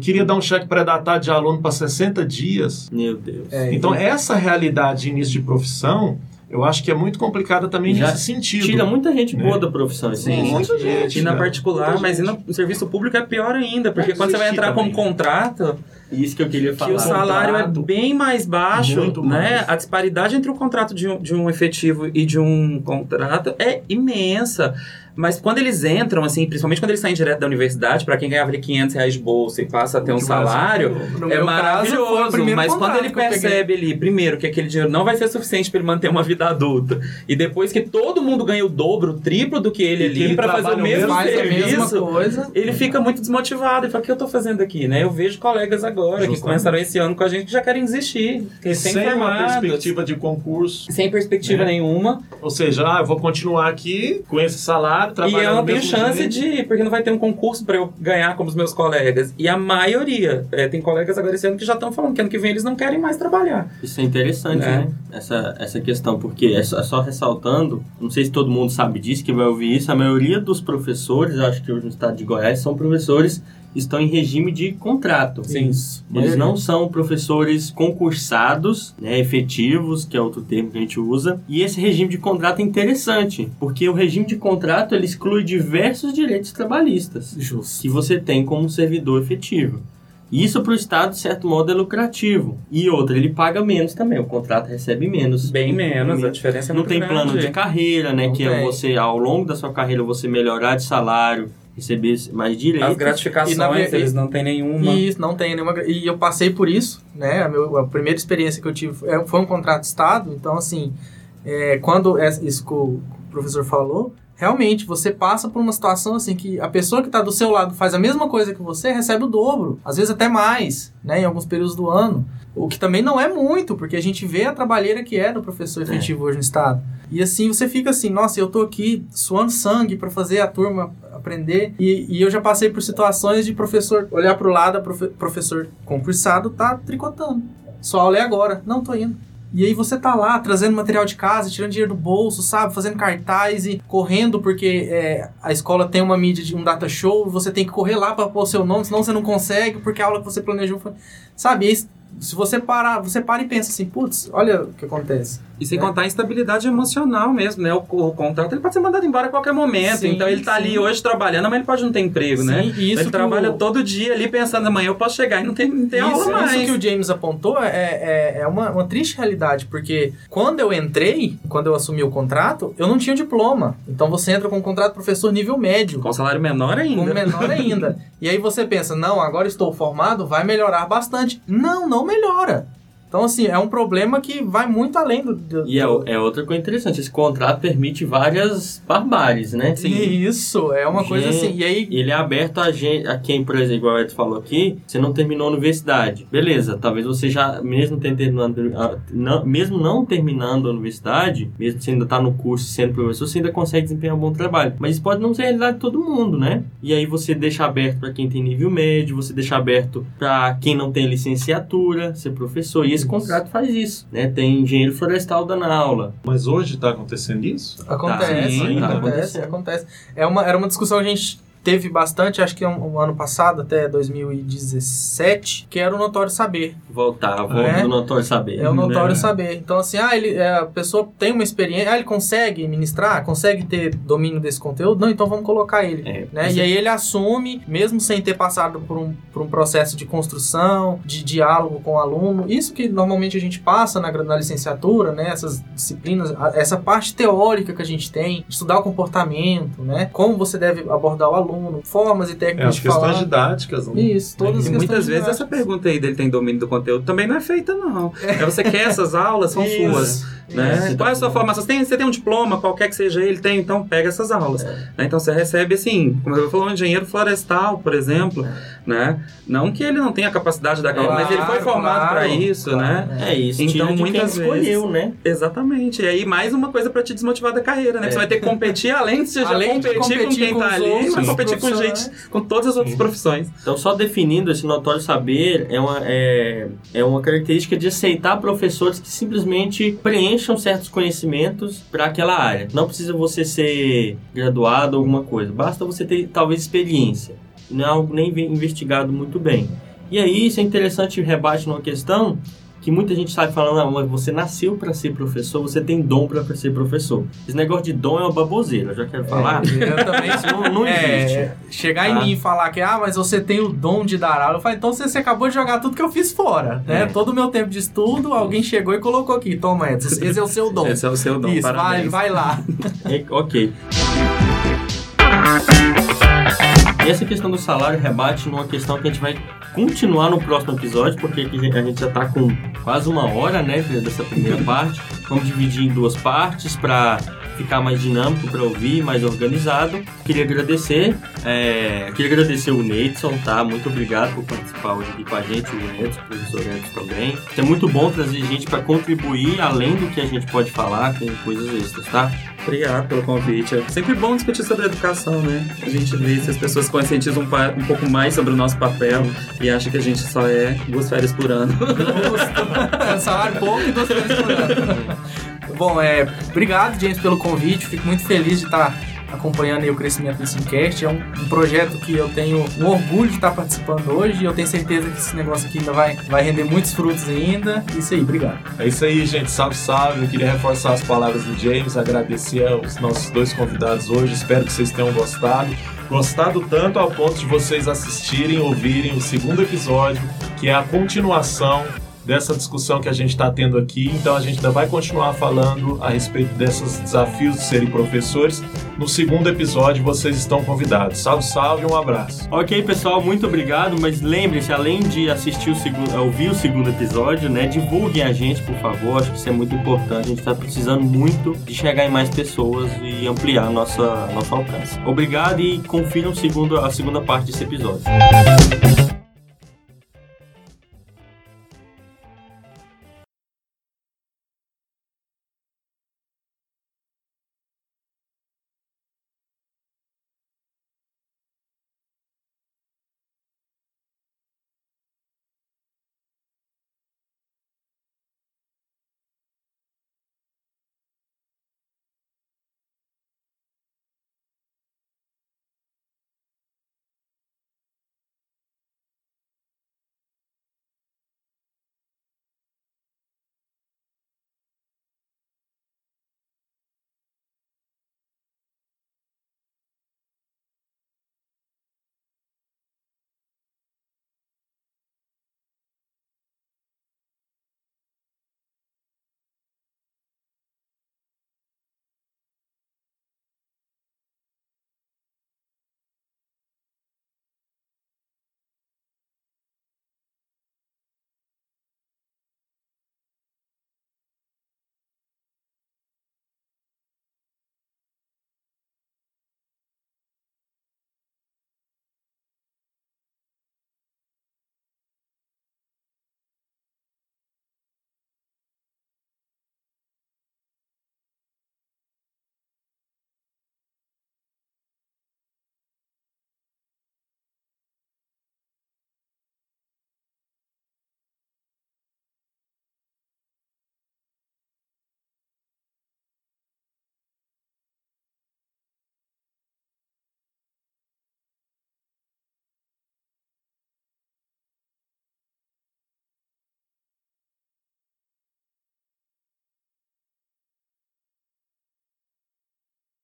Queria dar um cheque pré-datado de aluno para 60 dias. Meu Deus. É, Então, essa realidade de início de profissão, eu acho que é muito complicada também Já nesse sentido. Tira muita gente Né? boa da profissão. Isso Sim, muita gente. E na cara. particular, mas e no serviço público é pior ainda, porque quando você vai entrar como também. contrato, Isso que eu queria que falar. o salário é Contrato. bem mais baixo, Muito né? mais. A disparidade entre o contrato de um, de um efetivo e de um contrato é imensa. Mas quando eles entram, assim, principalmente quando eles saem direto da universidade, para quem ganhava ali 500 reais de bolsa e passa a ter um que salário, No é maravilhoso. Mas quando ele que percebe ali, primeiro, que aquele dinheiro não vai ser suficiente para ele manter uma vida adulta, e depois que todo mundo ganha o dobro, o triplo do que ele E que ali para fazer o mesmo serviço, coisa. ele fica muito desmotivado. Ele fala, o que eu tô fazendo aqui, né? Eu vejo colegas agora que Justamente. começaram esse ano com a gente que já querem desistir. Sem uma perspectiva de concurso. Sem perspectiva né? nenhuma. Ou seja, ah, eu vou continuar aqui com esse salário, E trabalhando eu não tenho chance de ir, porque não vai ter um concurso pra eu ganhar como os meus colegas. E a maioria, é, tem colegas agora esse ano que já estão falando que ano que vem eles não querem mais trabalhar. Isso é interessante, É. né? Essa, essa questão, porque é só, só ressaltando, não sei se todo mundo sabe disso, que vai ouvir isso, a maioria dos professores, acho que hoje no estado de Goiás, são professores estão em regime de contrato. Sim. Isso. Eles não são professores concursados, né, efetivos, que é outro termo que a gente usa. E esse regime de contrato é interessante, porque o regime de contrato ele exclui diversos direitos trabalhistas Justo. que você tem como servidor efetivo. Isso para o Estado, de certo modo, é lucrativo. E outra, ele paga menos também, o contrato recebe menos. Bem menos, a diferença é Não muito tem grande. plano de carreira, né? Não que é tem. você, ao longo da sua carreira, você melhorar de salário, receber mais direitos. As gratificações, E eles não têm nenhuma. E isso, não tem nenhuma. E eu passei por isso, né? A, meu- a primeira experiência que eu tive é- foi um contrato de Estado, então, assim, é, quando é isso que o professor falou, realmente você passa por uma situação assim que a pessoa que está do seu lado faz a mesma coisa que você, recebe o dobro, às vezes até mais, né? Em alguns períodos do ano. O que também não é muito, porque a gente vê a trabalheira que é do professor efetivo hoje no Estado. E assim você fica assim, nossa, eu tô aqui suando sangue para fazer a turma aprender. E, e eu já passei por situações de professor olhar pro lado, professor concursado tá tricotando. Sua aula é agora. Não, tô indo. E aí você tá lá trazendo material de casa, tirando dinheiro do bolso, sabe? Fazendo cartaz e correndo porque é, a escola tem uma mídia de um data show, você tem que correr lá para pôr o seu nome, senão você não consegue, porque a aula que você planejou foi. Sabe? E se você parar, você para e pensa assim, putz, olha o que acontece. E sem contar a instabilidade emocional mesmo, né? O, o contrato ele pode ser mandado embora a qualquer momento. Sim, então ele tá ali sim. hoje trabalhando, mas ele pode não ter emprego, né? Sim, e isso ele trabalha o- todo dia ali pensando, amanhã eu posso chegar e não tem, não tem aula isso, mais. isso que o James apontou é, é, é uma, uma triste realidade, porque quando eu entrei, quando eu assumi o contrato, eu não tinha diploma. Então você entra com um contrato professor nível médio. Com salário menor ainda. Com menor ainda. e aí você pensa, não, agora estou formado, vai melhorar bastante. Não, não melhora. Então, assim, é um problema que vai muito além do. do E é, é outra coisa interessante, esse contrato permite várias barbáries, né? Isso, é uma coisa Gente, assim. E aí, Ele é aberto a, gente, a quem, por exemplo, igual o Edson falou aqui, você não terminou a universidade. Beleza, talvez você já, mesmo tendo terminado, a- não, mesmo não terminando a universidade, mesmo você ainda está no curso sendo professor, você ainda consegue desempenhar um bom trabalho. Mas isso pode não ser a realidade de todo mundo, né? E aí você deixa aberto para quem tem nível médio, você deixa aberto para quem não tem licenciatura, ser professor. E esse Isso. contrato faz isso, né? Tem engenheiro florestal dando aula. Mas hoje está acontecendo isso? Acontece, sim, tá acontece, acontece. É uma, era uma discussão que a gente teve bastante, acho que um, um ano passado, até 2017, que era o notório saber. Voltar, volta É. do notório saber. É o notório né? saber. Então, assim, ah, ele, é, a pessoa tem uma experiência, ah, ele consegue ministrar, consegue ter domínio desse conteúdo? Não, então vamos colocar ele. É, Né? E aí ele assume, mesmo sem ter passado por um, por um processo de construção, de diálogo com o aluno, isso que normalmente a gente passa na, na licenciatura, né? essas disciplinas, a- essa parte teórica que a gente tem, estudar o comportamento, né? como você deve abordar o aluno, aluno, formas e É, técnicas as de questões falar. didáticas. né? Isso, todas as E questões muitas vezes essa pergunta aí dele tem domínio do conteúdo também não é feita, não. É, você quer essas aulas, são Isso, suas. Né? isso. Qual é a sua formação? Você tem, você tem um diploma, qualquer que seja ele, tem, então pega essas aulas. Né? Então você recebe assim, como eu falou, um engenheiro florestal, por exemplo, né? Não que ele não tenha a capacidade da aula, mas ele foi formado claro, para isso, claro, né? É isso, Então, de muitas quem escolheu, né? Exatamente. E aí, mais uma coisa pra te desmotivar da carreira, né? Você vai ter que competir, além de você já de competir, com competir quem com tá ali, outros vai competir com profissionais. gente, com todas as outras profissões. Então, só definindo, esse notório saber é uma, é, é uma característica de aceitar professores que simplesmente preencham certos conhecimentos para aquela área. Não precisa você ser graduado ou alguma coisa, basta você ter talvez experiência. Não é algo nem ve- investigado muito bem. E aí, isso é interessante, rebate numa questão que muita gente sabe falando, ah, mas você nasceu para ser professor, você tem dom para ser professor. Esse negócio de dom é uma baboseira, eu já quero falar. Eu também Isso não, não existe. É, chegar em Tá. mim e falar que, ah, mas você tem o dom de dar aula. Eu falo, então você, você acabou de jogar tudo que eu fiz fora, né? É. Todo o meu tempo de estudo, alguém chegou e colocou aqui. Toma, Edson, esse é o seu dom. Esse é o seu dom, Isso, vai, parabéns. vai lá. É, ok. Essa questão do salário rebate numa questão que a gente vai continuar no próximo episódio, porque a gente já está com quase uma hora, né, dessa primeira parte. Vamos dividir em duas partes para ficar mais dinâmico para ouvir, mais organizado. Queria agradecer, é, queria agradecer o Neidson, tá? Muito obrigado por participar hoje aqui com a gente, o Edson, o professor Edson também. É muito bom trazer gente para contribuir além do que a gente pode falar, com coisas extras, tá? Obrigado pelo convite. É sempre bom discutir sobre educação, né? A gente vê se as pessoas conscientizam um, um pouco mais sobre o nosso papel e acham que a gente só é duas férias por ano. Justo. Salário pouco e duas vezes por ano. Bom, é, obrigado, James, pelo convite. Fico muito feliz de estar acompanhando o crescimento do Simcast. É um, um projeto que eu tenho um orgulho de estar participando hoje. Eu tenho certeza que esse negócio aqui ainda vai, vai render muitos frutos ainda. Isso aí, obrigado. É isso aí, gente. Salve, salve. Eu queria reforçar as palavras do James, agradecer aos nossos dois convidados hoje. Espero que vocês tenham gostado. Gostado tanto ao ponto de vocês assistirem, ouvirem o segundo episódio, que é a continuação dessa discussão que a gente está tendo aqui. Então a gente ainda vai continuar falando a respeito desses desafios de serem professores. No segundo episódio, vocês estão convidados. Salve, salve um abraço. Ok, pessoal, muito obrigado. Mas lembre-se, além de assistir o segundo, ouvir o segundo episódio, né, divulguem a gente, por favor. Acho que isso é muito importante. A gente está precisando muito de chegar em mais pessoas e ampliar nossa nosso alcance. Obrigado e confiram segundo, a segunda parte desse episódio.